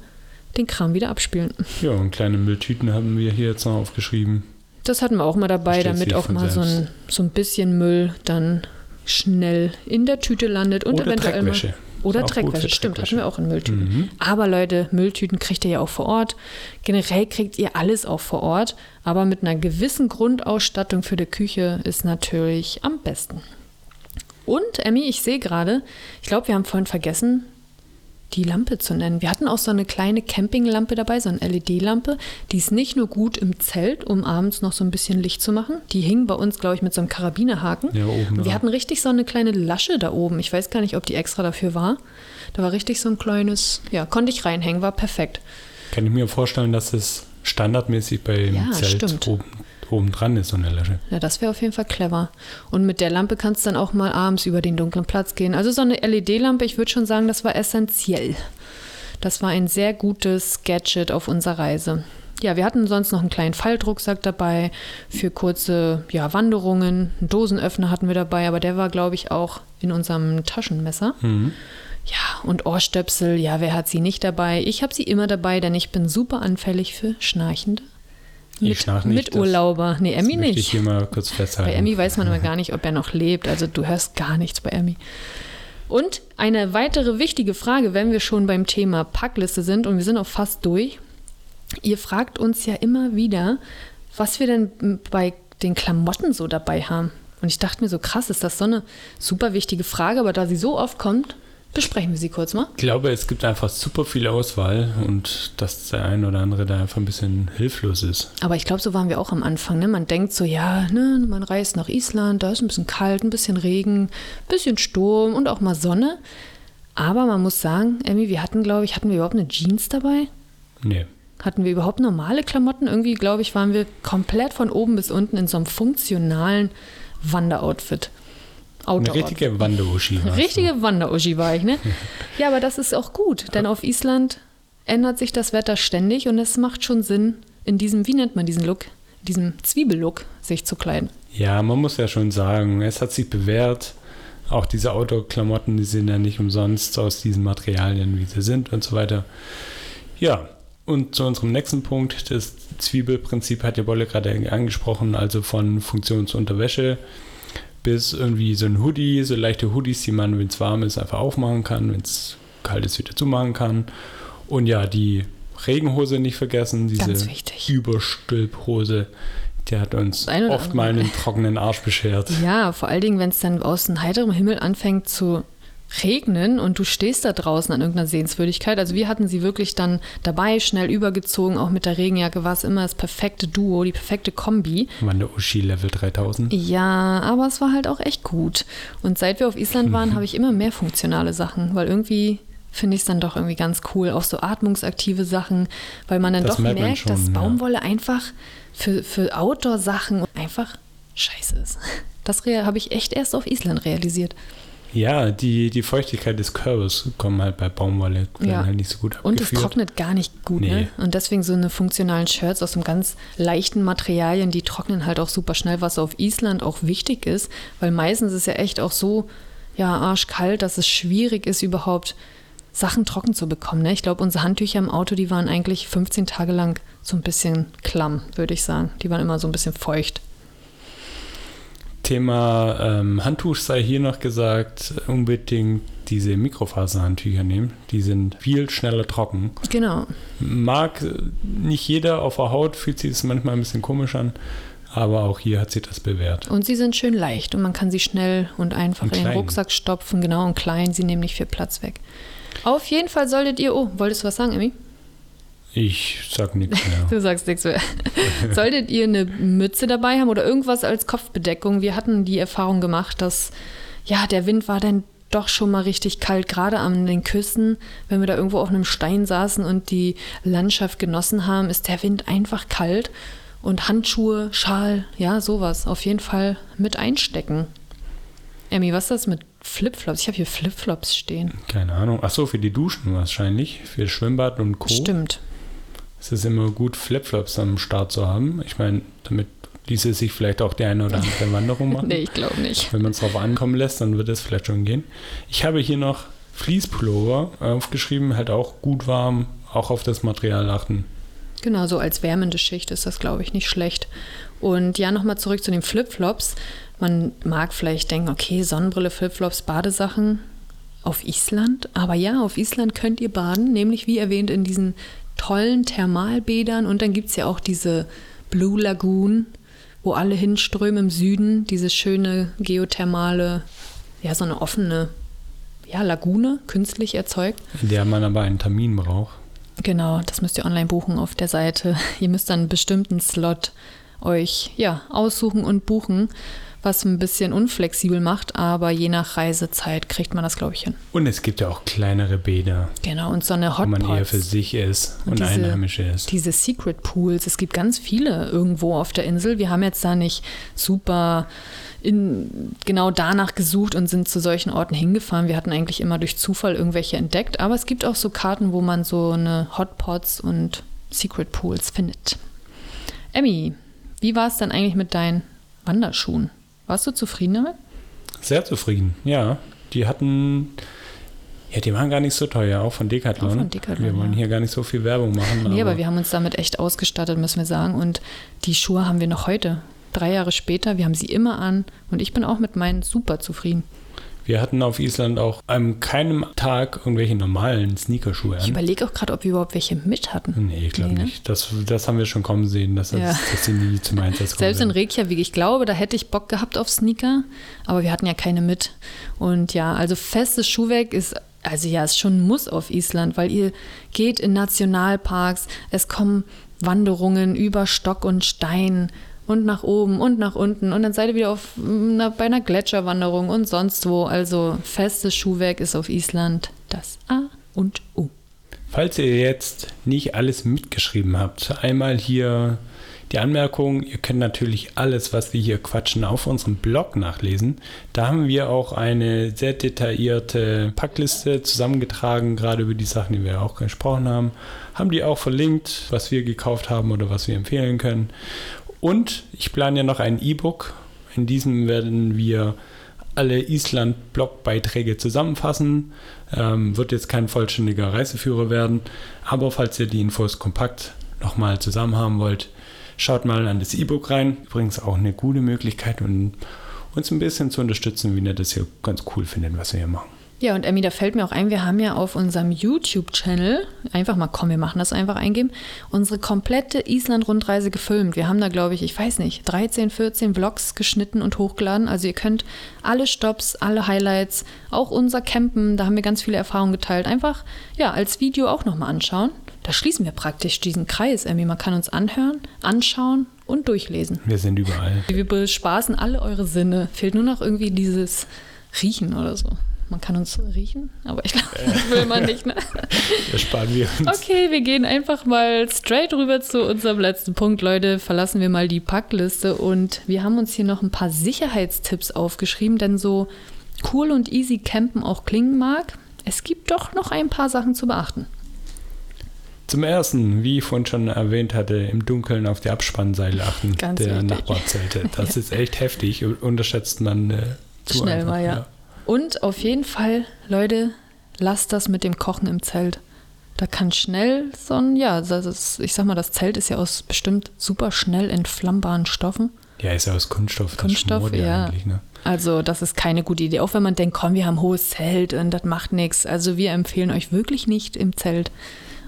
[SPEAKER 1] den Kram wieder abspülen.
[SPEAKER 2] Ja, und kleine Mülltüten haben wir hier jetzt noch aufgeschrieben.
[SPEAKER 1] Das hatten wir auch mal dabei, damit auch mal so ein, so ein bisschen Müll dann schnell in der Tüte landet und
[SPEAKER 2] Oder
[SPEAKER 1] eventuell mal
[SPEAKER 2] Dreckwäsche.
[SPEAKER 1] Oder Dreckwäsche, stimmt, hatten wir auch in Mülltüten.
[SPEAKER 2] Mhm.
[SPEAKER 1] Aber Leute, Mülltüten kriegt ihr ja auch vor Ort. Generell kriegt ihr alles auch vor Ort, aber mit einer gewissen Grundausstattung für die Küche ist natürlich am besten. Und Emmy, ich sehe gerade, ich glaube, wir haben vorhin vergessen, die Lampe zu nennen. Wir hatten auch so eine kleine Campinglampe dabei, so eine LED-Lampe. Die ist nicht nur gut im Zelt, um abends noch so ein bisschen Licht zu machen. Die hing bei uns, glaube ich, mit so einem Karabinerhaken.
[SPEAKER 2] Ja, oben
[SPEAKER 1] Und wir
[SPEAKER 2] dran.
[SPEAKER 1] hatten richtig so eine kleine Lasche da oben. Ich weiß gar nicht, ob die extra dafür war. Da war richtig so ein kleines, ja, konnte ich reinhängen, war perfekt.
[SPEAKER 2] Kann ich mir vorstellen, dass das standardmäßig beim
[SPEAKER 1] Ja,
[SPEAKER 2] Zelt
[SPEAKER 1] stimmt.
[SPEAKER 2] oben, oben dran ist, so eine Lasche.
[SPEAKER 1] Ja, das wäre auf jeden Fall clever. Und mit der Lampe kannst du dann auch mal abends über den dunklen Platz gehen. Also so eine LED-Lampe, ich würde schon sagen, das war essentiell. Das war ein sehr gutes Gadget auf unserer Reise. Ja, wir hatten sonst noch einen kleinen Faltrucksack dabei für kurze ja, Wanderungen. Einen Dosenöffner hatten wir dabei, aber der war, glaube ich, auch in unserem Taschenmesser.
[SPEAKER 2] Mhm.
[SPEAKER 1] Ja, und Ohrstöpsel, ja, wer hat sie nicht dabei? Ich habe sie immer dabei, denn ich bin super anfällig für Schnarchende. Mit, Miturlauber. Nee, Emmy nicht.
[SPEAKER 2] ich hier mal kurz festhalten.
[SPEAKER 1] Bei Emmy weiß man immer gar nicht, ob er noch lebt. Also du hörst gar nichts bei Emmy. Und eine weitere wichtige Frage, wenn wir schon beim Thema Packliste sind und wir sind auch fast durch. Ihr fragt uns ja immer wieder, was wir denn bei den Klamotten so dabei haben. Und ich dachte mir so, krass, ist das so eine super wichtige Frage, aber da sie so oft kommt, besprechen wir sie kurz mal.
[SPEAKER 2] Ich glaube, es gibt einfach super viel Auswahl und dass der ein oder andere da einfach ein bisschen hilflos ist.
[SPEAKER 1] Aber ich glaube, so waren wir auch am Anfang. Ne? Man denkt so, ja, ne, man reist nach Island, da ist ein bisschen kalt, ein bisschen Regen, ein bisschen Sturm und auch mal Sonne. Aber man muss sagen, Emmy, wir hatten, glaube ich, hatten wir überhaupt eine Jeans dabei?
[SPEAKER 2] Nee.
[SPEAKER 1] Hatten wir überhaupt normale Klamotten? Irgendwie, glaube ich, waren wir komplett von oben bis unten in so einem funktionalen Wanderoutfit.
[SPEAKER 2] Eine
[SPEAKER 1] Outdoor-Outfit.
[SPEAKER 2] richtige Wanderuschi.
[SPEAKER 1] Richtige Wanderuschi war ich, ne? Ja, aber das ist auch gut, denn auf Island ändert sich das Wetter ständig und es macht schon Sinn, in diesem, wie nennt man diesen Look, diesem Zwiebellook sich zu kleiden.
[SPEAKER 2] Ja, man muss ja schon sagen, es hat sich bewährt. Auch diese Outdoor-Klamotten, die sind ja nicht umsonst aus diesen Materialien, wie sie sind und so weiter. Ja, und zu unserem nächsten Punkt, das Zwiebelprinzip hat ja Bolle gerade angesprochen, also von Funktionsunterwäsche bis irgendwie so ein Hoodie, so leichte Hoodies, die man, wenn es warm ist, einfach aufmachen kann, wenn es kalt ist, wieder zumachen kann. Und ja, die Regenhose nicht vergessen, diese. Überstülphose, die hat uns oft mal einen trockenen Arsch beschert.
[SPEAKER 1] Ja, vor allen Dingen, wenn es dann aus dem heiterem Himmel anfängt zu regnen und du stehst da draußen an irgendeiner Sehenswürdigkeit. Also wir hatten sie wirklich dann dabei, schnell übergezogen. Auch mit der Regenjacke war es immer das perfekte Duo, die perfekte Kombi.
[SPEAKER 2] Wanderuschi Level 3000.
[SPEAKER 1] Ja, aber es war halt auch echt gut. Und seit wir auf Island waren, habe ich immer mehr funktionale Sachen, weil irgendwie finde ich es dann doch irgendwie ganz cool. Auch so atmungsaktive Sachen, weil man dann
[SPEAKER 2] Das
[SPEAKER 1] doch
[SPEAKER 2] merkt
[SPEAKER 1] merkt,
[SPEAKER 2] schon,
[SPEAKER 1] dass
[SPEAKER 2] ja.
[SPEAKER 1] Baumwolle einfach für, für Outdoor-Sachen einfach scheiße ist. Das habe ich echt erst auf Island realisiert.
[SPEAKER 2] Ja, die, die Feuchtigkeit des Körpers kommt halt bei Baumwolle
[SPEAKER 1] Ja.
[SPEAKER 2] halt nicht so gut
[SPEAKER 1] Und es
[SPEAKER 2] abgeführt.
[SPEAKER 1] trocknet gar nicht gut,
[SPEAKER 2] Nee.
[SPEAKER 1] ne? Und deswegen so eine funktionalen Shirts aus so ganz leichten Materialien, die trocknen halt auch super schnell, was auf Island auch wichtig ist, weil meistens ist ja echt auch so, ja, arschkalt, dass es schwierig ist, überhaupt Sachen trocken zu bekommen. Ne? Ich glaube, unsere Handtücher im Auto, die waren eigentlich 15 Tage lang so ein bisschen klamm, würde ich sagen. Die waren immer so ein bisschen feucht.
[SPEAKER 2] Thema ähm, Handtuch sei hier noch gesagt, unbedingt diese Mikrofaserhandtücher nehmen. Die sind viel schneller trocken.
[SPEAKER 1] Genau.
[SPEAKER 2] Mag nicht jeder auf der Haut, fühlt sich das manchmal ein bisschen komisch an, aber auch hier hat sich das bewährt.
[SPEAKER 1] Und sie sind schön leicht und man kann sie schnell und einfach
[SPEAKER 2] Und
[SPEAKER 1] in den
[SPEAKER 2] klein.
[SPEAKER 1] Rucksack stopfen, genau, und klein. Sie nehmen nicht viel Platz weg. Auf jeden Fall solltet ihr, oh, wolltest du was sagen, Emmy?
[SPEAKER 2] Ich sag nichts mehr.
[SPEAKER 1] Du sagst nichts mehr. Solltet ihr eine Mütze dabei haben oder irgendwas als Kopfbedeckung? Wir hatten die Erfahrung gemacht, dass ja, der Wind war dann doch schon mal richtig kalt, gerade an den Küsten, wenn wir da irgendwo auf einem Stein saßen und die Landschaft genossen haben, ist der Wind einfach kalt und Handschuhe, Schal, ja, sowas auf jeden Fall mit einstecken. Emmy, was ist das mit Flipflops? Ich habe hier Flipflops stehen.
[SPEAKER 2] Keine Ahnung. Ach so, für die Duschen wahrscheinlich, für Schwimmbad und Co.
[SPEAKER 1] Stimmt.
[SPEAKER 2] Es ist immer gut, Flipflops am Start zu haben. Ich meine, damit ließe sich vielleicht auch die eine oder andere Wanderung machen.
[SPEAKER 1] Nee, ich glaube nicht.
[SPEAKER 2] Wenn man es drauf ankommen lässt, dann wird es vielleicht schon gehen. Ich habe hier noch Fließpullover aufgeschrieben, halt auch gut warm, auch auf das Material achten.
[SPEAKER 1] Genau, so als wärmende Schicht ist das, glaube ich, nicht schlecht. Und ja, nochmal zurück zu den Flipflops. Man mag vielleicht denken, okay, Sonnenbrille, Flipflops, Badesachen auf Island. Aber ja, auf Island könnt ihr baden, nämlich wie erwähnt in diesen tollen Thermalbädern. Und dann gibt es ja auch diese Blue Lagoon, wo alle hinströmen im Süden. Diese schöne geothermale, ja, so eine offene ja, Lagune, künstlich erzeugt.
[SPEAKER 2] in der man aber einen Termin braucht.
[SPEAKER 1] Genau, das müsst ihr online buchen auf der Seite. Ihr müsst dann einen bestimmten Slot euch ja, aussuchen und buchen, was ein bisschen unflexibel macht, aber je nach Reisezeit kriegt man das, glaube ich, hin.
[SPEAKER 2] Und es gibt ja auch kleinere Bäder,
[SPEAKER 1] Genau, und so eine
[SPEAKER 2] wo man eher für
[SPEAKER 1] Hotpots,
[SPEAKER 2] sich ist und,
[SPEAKER 1] Und diese-
[SPEAKER 2] Einheimische ist.
[SPEAKER 1] diese Secret Pools, es gibt ganz viele irgendwo auf der Insel. Wir haben jetzt da nicht super in, genau danach gesucht und sind zu solchen Orten hingefahren. Wir hatten eigentlich immer durch Zufall irgendwelche entdeckt, aber es gibt auch so Karten, wo man so eine Hotpots und Secret Pools findet. Emmy, wie war es dann eigentlich mit deinen Wanderschuhen? Warst du zufrieden damit?
[SPEAKER 2] Sehr zufrieden, ja. Die hatten, ja, die waren gar nicht so teuer, auch von Decathlon.
[SPEAKER 1] Auch von Decathlon,
[SPEAKER 2] Wir wollen
[SPEAKER 1] ja.
[SPEAKER 2] hier gar nicht so viel Werbung machen.
[SPEAKER 1] Nee, aber wir haben uns damit echt ausgestattet, müssen wir sagen. Und die Schuhe haben wir noch heute. Drei Jahre später, wir haben sie immer an und ich bin auch mit meinen super zufrieden.
[SPEAKER 2] Wir hatten auf Island auch an keinem Tag irgendwelche normalen Sneakerschuhe
[SPEAKER 1] Ich
[SPEAKER 2] an.
[SPEAKER 1] überlege auch gerade, ob wir überhaupt welche mit hatten.
[SPEAKER 2] Nee, ich glaube
[SPEAKER 1] Nee, ne?
[SPEAKER 2] nicht. Das, das haben wir schon kommen sehen, dass, das,
[SPEAKER 1] Ja.
[SPEAKER 2] dass sie nie zum Einsatz kommen.
[SPEAKER 1] Selbst in. Reykjavik, ich glaube, da hätte ich Bock gehabt auf Sneaker, aber wir hatten ja keine mit. Und ja, also festes Schuhwerk ist, also ja, ist schon ein Muss auf Island, weil ihr geht in Nationalparks, es kommen Wanderungen über Stock und Stein und nach oben und nach unten und dann seid ihr wieder auf, na, bei einer Gletscherwanderung und sonst wo. Also festes Schuhwerk ist auf Island das A und O.
[SPEAKER 2] Falls ihr jetzt nicht alles mitgeschrieben habt, einmal hier die Anmerkung, ihr könnt natürlich alles, was wir hier quatschen, auf unserem Blog nachlesen. Da haben wir auch eine sehr detaillierte Packliste zusammengetragen, gerade über die Sachen, die wir auch gesprochen haben. Haben die auch verlinkt, was wir gekauft haben oder was wir empfehlen können. Und ich plane ja noch ein E-Book. In diesem werden wir alle Island-Blogbeiträge zusammenfassen. Ähm, wird jetzt kein vollständiger Reiseführer werden, aber falls ihr die Infos kompakt nochmal zusammen haben wollt, schaut mal an das E-Book rein. Übrigens auch eine gute Möglichkeit, um uns ein bisschen zu unterstützen, wie ihr das hier ganz cool findet, was wir hier machen.
[SPEAKER 1] Ja, und Emmy, da fällt mir auch ein, wir haben ja auf unserem YouTube-Channel, einfach mal komm, wir machen das einfach eingeben, unsere komplette Island-Rundreise gefilmt. Wir haben da, glaube ich, ich weiß nicht, 13, 14 Vlogs geschnitten und hochgeladen. Also ihr könnt alle Stops, alle Highlights, auch unser Campen, da haben wir ganz viele Erfahrungen geteilt, einfach ja als Video auch nochmal anschauen. Da schließen wir praktisch diesen Kreis, Emmy. Man kann uns anhören, anschauen und durchlesen.
[SPEAKER 2] Wir sind überall.
[SPEAKER 1] Wir bespaßen alle eure Sinne. Fehlt nur noch irgendwie dieses Riechen oder so. Man kann uns riechen, aber ich glaube, das will man nicht. Ne?
[SPEAKER 2] Das sparen wir uns.
[SPEAKER 1] Okay, wir gehen einfach mal straight rüber zu unserem letzten Punkt, Leute. Verlassen wir mal die Packliste und wir haben uns hier noch ein paar Sicherheitstipps aufgeschrieben, denn so cool und easy Campen auch klingen mag, es gibt doch noch ein paar Sachen zu beachten.
[SPEAKER 2] Zum ersten, wie ich vorhin schon erwähnt hatte, im Dunkeln auf die Abspannseile achten
[SPEAKER 1] Ganz
[SPEAKER 2] der
[SPEAKER 1] wichtig.
[SPEAKER 2] Nachbarzelte. Das ist echt heftig. Unterschätzt man äh, zu
[SPEAKER 1] Schnell
[SPEAKER 2] einfach,
[SPEAKER 1] mal, ja. Und auf jeden Fall, Leute, lasst das mit dem Kochen im Zelt. Da kann schnell so ein, ja, ist, ich sag mal, das Zelt ist ja aus bestimmt super schnell entflammbaren Stoffen.
[SPEAKER 2] Ja, ist ja aus Kunststoff.
[SPEAKER 1] Kunststoff, ja.
[SPEAKER 2] Eigentlich, ne?
[SPEAKER 1] Also das ist keine gute Idee. Auch wenn man denkt, komm, wir haben ein hohes Zelt und das macht nichts. Also wir empfehlen euch wirklich nicht im Zelt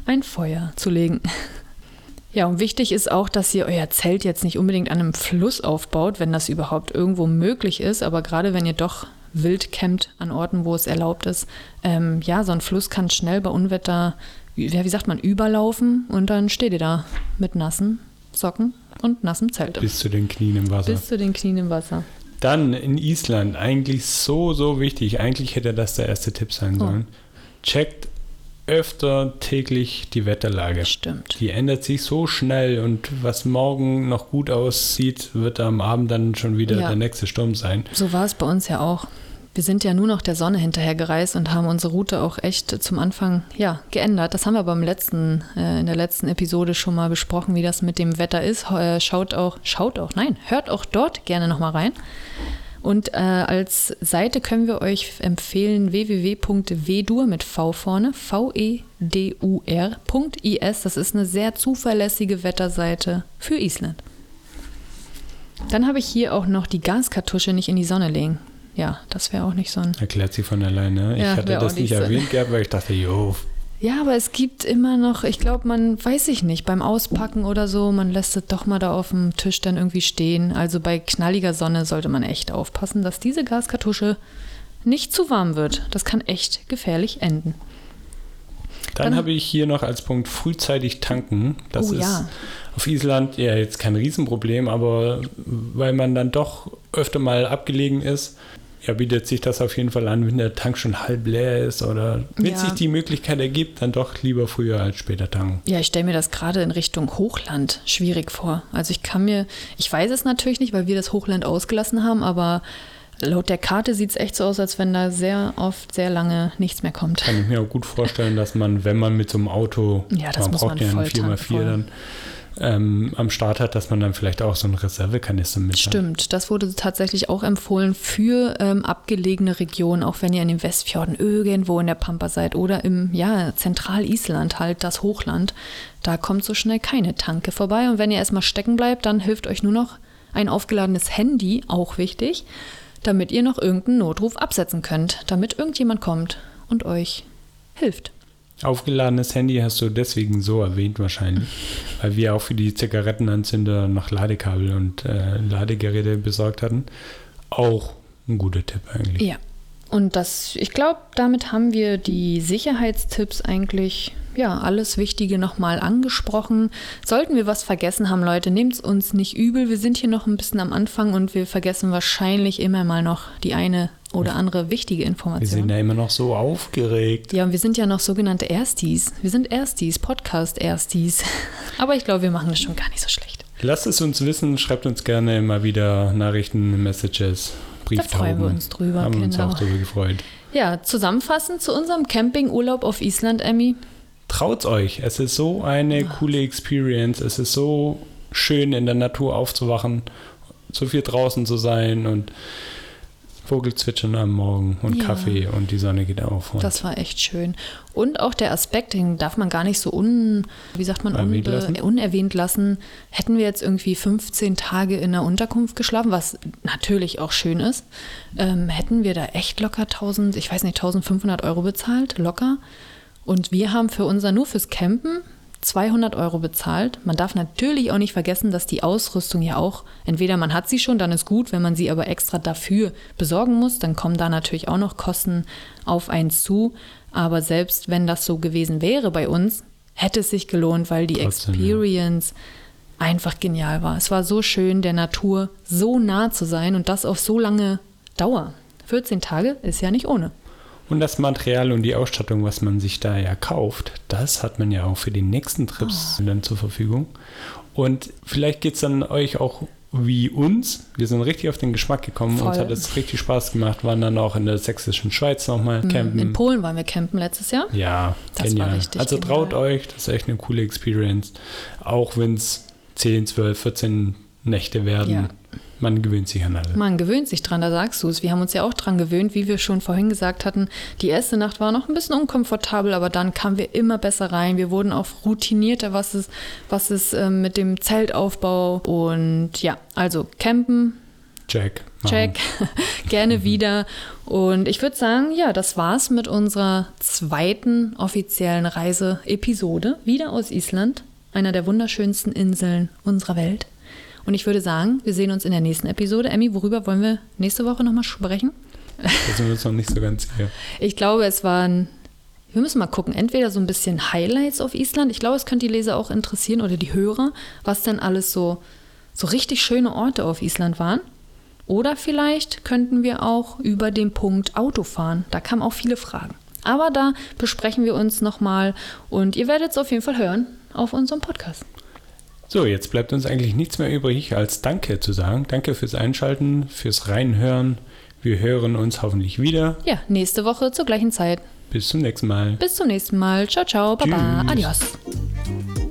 [SPEAKER 1] ein Feuer zu legen. Ja, und wichtig ist auch, dass ihr euer Zelt jetzt nicht unbedingt an einem Fluss aufbaut, wenn das überhaupt irgendwo möglich ist. Aber gerade wenn ihr doch wild campt an Orten, wo es erlaubt ist, ähm, ja, so ein Fluss kann schnell bei Unwetter, ja, wie sagt man, überlaufen und dann steht ihr da mit nassen Socken und nassem Zelt.
[SPEAKER 2] Bis zu den Knien im Wasser.
[SPEAKER 1] Bis zu den Knien im Wasser.
[SPEAKER 2] Dann in Island, eigentlich so, so wichtig. Eigentlich hätte das der erste Tipp sein
[SPEAKER 1] Oh.
[SPEAKER 2] sollen. Checkt öfter täglich die Wetterlage.
[SPEAKER 1] Stimmt.
[SPEAKER 2] Die ändert sich so schnell und was morgen noch gut aussieht, wird am Abend dann schon wieder
[SPEAKER 1] Ja.
[SPEAKER 2] der nächste Sturm sein.
[SPEAKER 1] So war es bei uns ja auch. Wir sind ja nur noch der Sonne hinterher gereist und haben unsere Route auch echt zum Anfang ja, geändert. Das haben wir beim letzten, äh, in der letzten Episode schon mal besprochen, wie das mit dem Wetter ist. Äh, schaut auch, schaut auch, nein, hört auch dort gerne nochmal rein. Und äh, als Seite können wir euch empfehlen www.wedur mit V vorne, V-E-D-U-R.is. Das ist eine sehr zuverlässige Wetterseite für Island. Dann habe ich hier auch noch die Gaskartusche nicht in die Sonne legen. Ja, das wäre auch nicht so ein.
[SPEAKER 2] Erklärt sie von alleine. Ich
[SPEAKER 1] Ja,
[SPEAKER 2] hatte das nicht
[SPEAKER 1] nicht
[SPEAKER 2] erwähnt gehabt, weil ich dachte, jo,
[SPEAKER 1] Ja, aber es gibt immer noch, ich glaube, man weiß ich nicht, beim Auspacken oder so, man lässt es doch mal da auf dem Tisch dann irgendwie stehen. Also bei knalliger Sonne sollte man echt aufpassen, dass diese Gaskartusche nicht zu warm wird. Das kann echt gefährlich enden.
[SPEAKER 2] Dann,
[SPEAKER 1] Dann-
[SPEAKER 2] habe ich hier noch als Punkt frühzeitig tanken. Das
[SPEAKER 1] Oh,
[SPEAKER 2] ist
[SPEAKER 1] ja.
[SPEAKER 2] auf Island ja jetzt kein Riesenproblem, aber weil man dann doch öfter mal abgelegen ist, ja, bietet sich das auf jeden Fall an, wenn der Tank schon halb leer ist oder wenn
[SPEAKER 1] Ja.
[SPEAKER 2] sich die Möglichkeit ergibt, dann doch lieber früher als später tanken.
[SPEAKER 1] Ja, ich stelle mir das gerade in Richtung Hochland schwierig vor. Also ich kann mir, ich weiß es natürlich nicht, weil wir das Hochland ausgelassen haben, aber laut der Karte sieht es echt so aus, als wenn da sehr oft, sehr lange nichts mehr kommt.
[SPEAKER 2] Kann ich mir auch gut vorstellen, dass man, wenn man mit so einem Auto,
[SPEAKER 1] Ja, das
[SPEAKER 2] man
[SPEAKER 1] muss
[SPEAKER 2] braucht
[SPEAKER 1] man
[SPEAKER 2] ja einen
[SPEAKER 1] voll
[SPEAKER 2] 4x4
[SPEAKER 1] tanken,
[SPEAKER 2] dann, ähm, am Start hat, dass man dann vielleicht auch so einen Reservekanister mit hat.
[SPEAKER 1] Stimmt, das wurde tatsächlich auch empfohlen für ähm, abgelegene Regionen, auch wenn ihr in den Westfjorden irgendwo in der Pampa seid oder im ja, Zentralisland halt, das Hochland. Da kommt so schnell keine Tanke vorbei. Und wenn ihr erstmal stecken bleibt, dann hilft euch nur noch ein aufgeladenes Handy, auch wichtig, damit ihr noch irgendeinen Notruf absetzen könnt, damit irgendjemand kommt und euch hilft.
[SPEAKER 2] Aufgeladenes Handy hast du deswegen so erwähnt wahrscheinlich, weil wir auch für die Zigarettenanzünder noch Ladekabel und äh, Ladegeräte besorgt hatten. Auch ein guter Tipp eigentlich.
[SPEAKER 1] Ja. Und das, ich glaube, damit haben wir die Sicherheitstipps eigentlich, ja, alles Wichtige nochmal angesprochen. Sollten wir was vergessen haben, Leute, nehmt es uns nicht übel. Wir sind hier noch ein bisschen am Anfang und wir vergessen wahrscheinlich immer mal noch die eine oder andere wichtige
[SPEAKER 2] Wir sind
[SPEAKER 1] Information.
[SPEAKER 2] ja immer noch so aufgeregt.
[SPEAKER 1] Ja, und wir sind ja noch sogenannte Erstis. Wir sind Erstis, Podcast-Erstis. Aber ich glaube, wir machen das schon gar nicht so schlecht.
[SPEAKER 2] Lasst es uns wissen, schreibt uns gerne mal wieder Nachrichten, Messages, Brieftauben.
[SPEAKER 1] freuen wir uns drüber,
[SPEAKER 2] Haben wir uns
[SPEAKER 1] genau.
[SPEAKER 2] auch drüber gefreut.
[SPEAKER 1] Ja, zusammenfassend zu unserem Campingurlaub auf Island, Emmy.
[SPEAKER 2] Traut's euch. Es ist so eine coole Experience. Es ist so schön, in der Natur aufzuwachen, so viel draußen zu sein und Vogelzwitschern am Morgen und
[SPEAKER 1] Ja.
[SPEAKER 2] Kaffee und die Sonne geht auf.
[SPEAKER 1] Das war echt schön. Und auch der Aspekt, den darf man gar nicht so un, wie sagt man, unbe-
[SPEAKER 2] lassen?
[SPEAKER 1] unerwähnt lassen. Hätten wir jetzt irgendwie 15 Tage in einer Unterkunft geschlafen, was natürlich auch schön ist, ähm, hätten wir da echt locker 1000, ich weiß nicht, 1500 Euro bezahlt, locker. Und wir haben für unser, nur fürs Campen 200 Euro bezahlt. Man darf natürlich auch nicht vergessen, dass die Ausrüstung ja auch, entweder man hat sie schon, dann ist gut, wenn man sie aber extra dafür besorgen muss, dann kommen da natürlich auch noch Kosten auf einen zu. Aber selbst wenn das so gewesen wäre bei uns, hätte es sich gelohnt, weil die
[SPEAKER 2] Trotzdem, ja.
[SPEAKER 1] Experience einfach genial war. Es war so schön, der Natur so nah zu sein und das auf so lange Dauer. 14 Tage ist ja nicht ohne.
[SPEAKER 2] Und das Material und die Ausstattung, was man sich da ja kauft, das hat man ja auch für die nächsten Trips
[SPEAKER 1] Oh.
[SPEAKER 2] dann zur Verfügung. Und vielleicht geht es dann euch auch wie uns. Wir sind richtig auf den Geschmack gekommen.
[SPEAKER 1] Voll.
[SPEAKER 2] Uns hat es richtig Spaß gemacht. Waren dann auch in der sächsischen Schweiz nochmal campen.
[SPEAKER 1] In Polen waren wir campen letztes Jahr.
[SPEAKER 2] Ja,
[SPEAKER 1] Das
[SPEAKER 2] genial.
[SPEAKER 1] war richtig
[SPEAKER 2] also
[SPEAKER 1] genial.
[SPEAKER 2] traut euch, das ist echt eine coole Experience. Auch wenn es 10, 12, 14 Nächte werden.
[SPEAKER 1] Ja.
[SPEAKER 2] Man gewöhnt sich an alles.
[SPEAKER 1] Man gewöhnt sich dran, da sagst du es. Wir haben uns ja auch dran gewöhnt, wie wir schon vorhin gesagt hatten. Die erste Nacht war noch ein bisschen unkomfortabel, aber dann kamen wir immer besser rein. Wir wurden auch routinierter, was es, was es ähm, mit dem Zeltaufbau und ja, also campen,
[SPEAKER 2] Check.
[SPEAKER 1] check, gerne wieder. Und ich würde sagen, ja, das war's mit unserer zweiten offiziellen Reise-Episode. Wieder aus Island, einer der wunderschönsten Inseln unserer Welt. Und ich würde sagen, wir sehen uns in der nächsten Episode. Emmy, worüber wollen wir nächste Woche nochmal sprechen?
[SPEAKER 2] Da sind wir uns noch nicht so ganz sicher.
[SPEAKER 1] Ich glaube, es waren, wir müssen mal gucken, entweder so ein bisschen Highlights auf Island. Ich glaube, es könnte die Leser auch interessieren oder die Hörer, was denn alles so, so richtig schöne Orte auf Island waren. Oder vielleicht könnten wir auch über den Punkt Autofahren. Da kamen auch viele Fragen. Aber da besprechen wir uns nochmal und ihr werdet es auf jeden Fall hören auf unserem Podcast.
[SPEAKER 2] So, jetzt bleibt uns eigentlich nichts mehr übrig, als Danke zu sagen. Danke fürs Einschalten, fürs Reinhören. Wir hören uns hoffentlich wieder.
[SPEAKER 1] Ja, nächste Woche zur gleichen Zeit.
[SPEAKER 2] Bis zum nächsten Mal.
[SPEAKER 1] Bis zum nächsten Mal. Ciao, ciao, baba,
[SPEAKER 2] Tschüss.
[SPEAKER 1] adios.